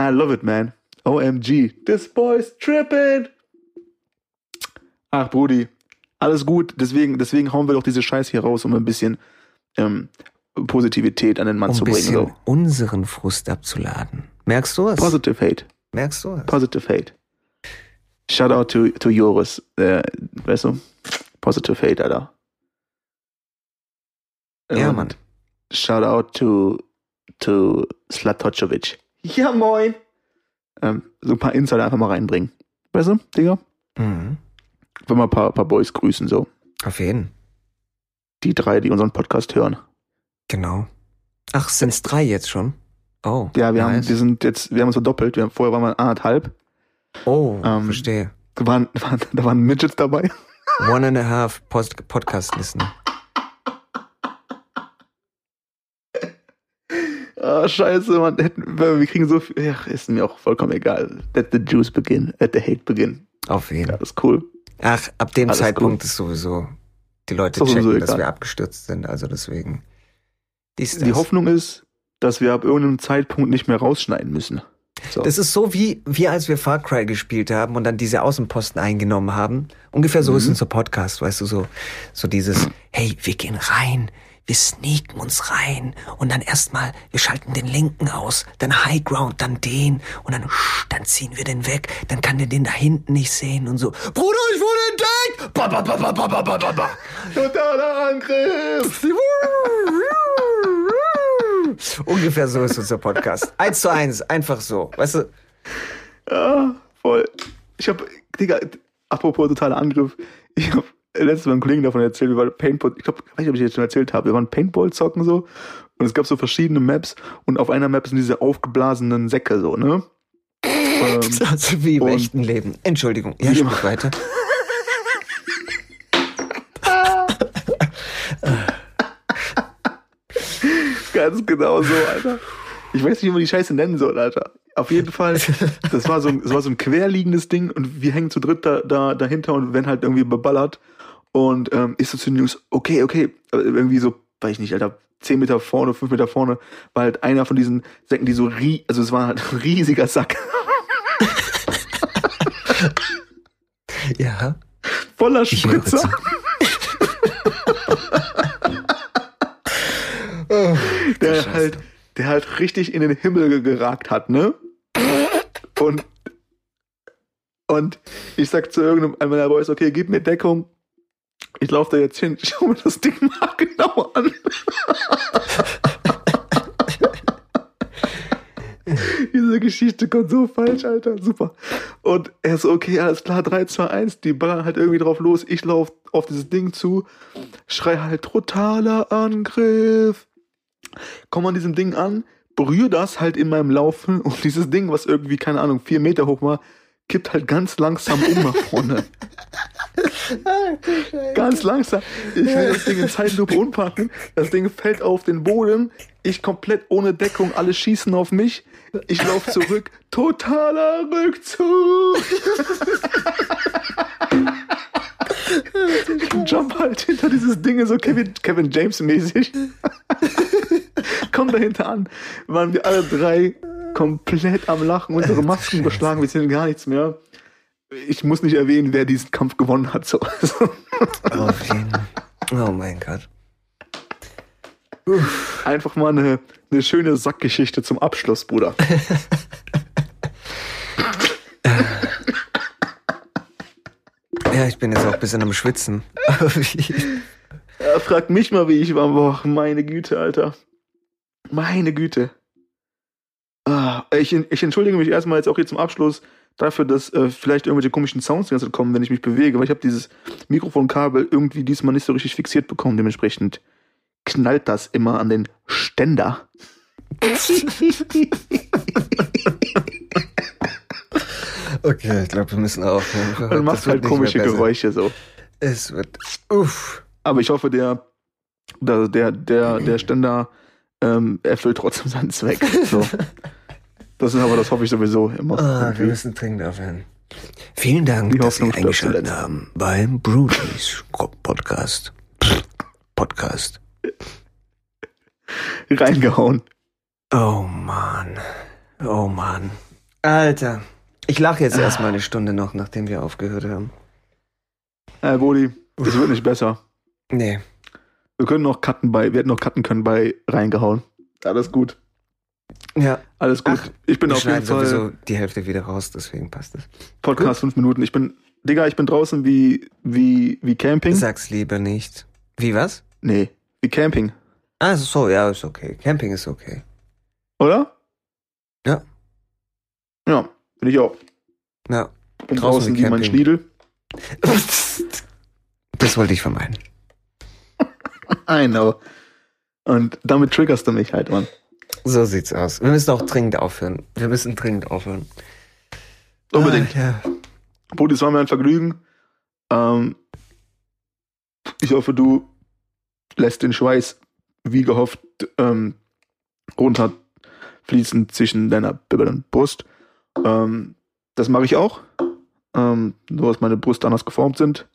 I love it, man. OMG. This boy's tripping. Ach, Brudi. Alles gut. Deswegen, deswegen hauen wir doch diese Scheiß hier raus, um ein bisschen ähm, Positivität an den Mann um zu ein bringen. bisschen So. unseren Frust abzuladen. Merkst du es? Positive Hate. Merkst du es? Positive Hate. Shout out to, to Joris. Äh, weißt du? Positive Hate, Alter. Ja, Und Mann. Shout out to, to Slatocevic. Ja, moin. Ähm, so ein paar Insider einfach mal reinbringen. Weißt du, Digga? Mhm. Wollen wir ein paar, paar Boys grüßen, so. Auf jeden. Die drei, die unseren Podcast hören. Genau. Ach, sind's drei jetzt schon? Oh. Ja, wir haben, nice. wir sind jetzt, wir haben uns verdoppelt. Wir haben, vorher waren wir anderthalb. Oh, ähm, verstehe. Da waren, waren, da waren Midgets dabei. One and a half Post Podcast Listener. Ah, scheiße, man. Wir kriegen so viel. Ja, ist mir auch vollkommen egal. Let the juice begin. Let the hate begin. Auf jeden. Ja, das ist cool. Ach, ab dem Alles Zeitpunkt ist sowieso die Leute Ist doch checken, sowieso dass wir abgestürzt sind. Also deswegen. Dies, Die das. Hoffnung ist, dass wir ab irgendeinem Zeitpunkt nicht mehr rausschneiden müssen. So. Das ist so wie wir, als wir Far Cry gespielt haben und dann diese Außenposten eingenommen haben. Ungefähr so ist Mhm. unser Podcast, weißt du, so, so dieses, hey, wir gehen rein, wir sneaken uns rein und dann erstmal, wir schalten den linken aus, dann High Ground, dann den und dann, dann ziehen wir den weg, dann kann der den da hinten nicht sehen und so, Bruder, ich wurde entdeckt! Ba, ba, ba, ba, ba, ba, ba, ba. Totaler Angriff! Ungefähr so ist unser Podcast. eins zu eins, einfach so, weißt du? Ja, voll. Ich hab, Digga, apropos totaler Angriff, ich hab letztes Mal einem Kollegen davon erzählt, wir waren Paintball, ich glaube, weiß nicht, ob ich jetzt schon erzählt habe, wir waren Paintball zocken so und es gab so verschiedene Maps und auf einer Map sind diese aufgeblasenen Säcke so, ne? Ähm, Also wie im Und- echten Leben. Entschuldigung, ja, immer. weiter. Ganz genau so, Alter. Ich weiß nicht, wie man die Scheiße nennen soll, Alter. Auf jeden Fall, das war so ein, das war so ein querliegendes Ding und wir hängen zu dritt da, da dahinter und werden halt irgendwie beballert. Und ähm, ich so zu den Jungs, okay, okay, aber irgendwie so, weiß ich nicht, Alter, 10 Meter vorne, 5 Meter vorne, war halt einer von diesen Säcken, die so rie, also es war halt ein riesiger Sack, Ja. voller Spritzer. Oh, der Scheiße. halt, der halt richtig in den Himmel ge- geragt hat, ne? Und, und ich sag zu irgendeinem meiner Boys, okay, gib mir Deckung. Ich laufe da jetzt hin, schau mir das Ding mal genau an. Diese Geschichte kommt so falsch, Alter. Super. Und er so, okay, alles klar, 3, 2, 1, die ballern halt irgendwie drauf los. Ich laufe auf dieses Ding zu, schrei halt totaler Angriff komme an diesem Ding an, berühre das halt in meinem Laufen und dieses Ding, was irgendwie, keine Ahnung, vier Meter hoch war, kippt halt ganz langsam um nach vorne. ganz langsam. Ich will das Ding in Zeitlupe unpacken. Das Ding fällt auf den Boden. Ich komplett ohne Deckung. Alle schießen auf mich. Ich laufe zurück. Totaler Rückzug. Jump halt hinter dieses Ding, so Kevin, Kevin James mäßig. Komm dahinter an. Waren wir alle drei komplett am Lachen, unsere Masken beschlagen, wir sehen gar nichts mehr. Ich muss nicht erwähnen, wer diesen Kampf gewonnen hat. So. Auf jeden Fall. Oh mein Gott. Einfach mal eine, eine schöne Sackgeschichte zum Abschluss, Bruder. Ja, ich bin jetzt auch ein bisschen am Schwitzen. Ja, fragt mich mal, wie ich war. Boah, meine Güte, Alter. Meine Güte. Ah, ich, ich entschuldige mich erstmal jetzt auch hier zum Abschluss dafür, dass äh, vielleicht irgendwelche komischen Sounds die ganze Zeit kommen, wenn ich mich bewege, weil ich habe dieses Mikrofonkabel irgendwie diesmal nicht so richtig fixiert bekommen. Dementsprechend knallt das immer an den Ständer. okay, ich glaube, wir müssen aufhören. Und macht halt komische Geräusche so. Es wird. Uff. Aber ich hoffe, der, der, der, der, der Ständer ähm, erfüllt trotzdem seinen Zweck. So. Das ist aber, das hoffe ich sowieso immer. Ah, wir müssen dringend aufhören. Vielen Dank, Die dass Sie eingeschaltet haben beim Brutish Podcast. Podcast. Reingehauen. Oh Mann. Oh Mann. Alter. Ich lache jetzt erstmal eine Stunde noch, nachdem wir aufgehört haben. Äh, Bodi, es wird nicht besser. Nee. Wir können noch cutten bei, wir hätten noch cutten können bei reingehauen. Alles gut. Ja. Alles gut. Ach, ich bin auf jeden Fall sowieso die Hälfte wieder raus, deswegen passt es. Podcast fünf Minuten. Ich bin, Digga, ich bin draußen wie, wie, wie Camping. Sag's lieber nicht. Wie was? Nee, wie Camping. Ah, so, ja, ist okay. Camping ist okay. Oder? Ja. Ja, bin ich auch. Ja. Bin Draußen draußen wie mein. Schniedel. Das wollte ich vermeiden. I know. Und damit triggerst du mich halt, Mann. So sieht's aus. Wir müssen auch dringend aufhören. Wir müssen dringend aufhören. Unbedingt. Ah, ja. Brudi, es war mir ein Vergnügen. Ähm, ich hoffe, du lässt den Schweiß, wie gehofft, ähm, runterfließen zwischen deiner Bibel und Brust. Ähm, das mache ich auch. Ähm, nur, dass meine Brüste anders geformt sind.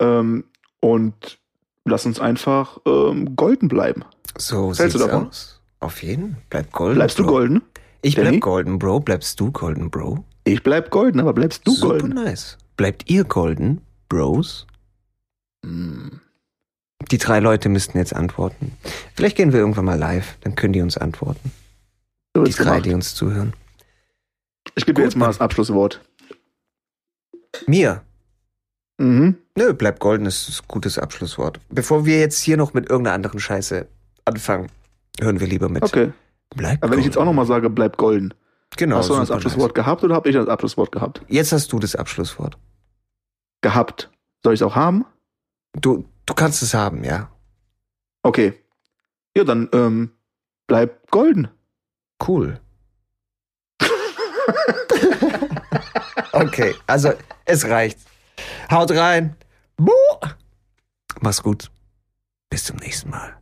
Ähm, und lass uns einfach ähm, golden bleiben. So Hältst du sieht's davon? aus. Auf jeden. Bleib golden. Bleibst du Bro. golden? Ich Danny? bleib golden, Bro. Bleibst du golden, Bro? Ich bleib golden, aber bleibst du Super golden? nice. Bleibt ihr golden, Bros? Hm. Die drei Leute müssten jetzt antworten. Vielleicht gehen wir irgendwann mal live, dann können die uns antworten. So Die drei, gemacht. die uns zuhören. Ich gebe dir jetzt mal das Abschlusswort. Mir. Mhm. Nö, bleib golden ist ein gutes Abschlusswort. Bevor wir jetzt hier noch mit irgendeiner anderen Scheiße anfangen, hören wir lieber mit. Okay. Bleib Aber wenn ich jetzt auch nochmal sage, bleib golden. Genau, hast du das Abschlusswort gehabt oder habe ich das Abschlusswort gehabt? nice. Jetzt hast du das Abschlusswort. Gehabt. Soll ich es auch haben? Du, du kannst es haben, ja. Okay. Ja, dann ähm, bleib golden. Cool. okay, also es reicht. Haut rein. Buh. Mach's gut. Bis zum nächsten Mal.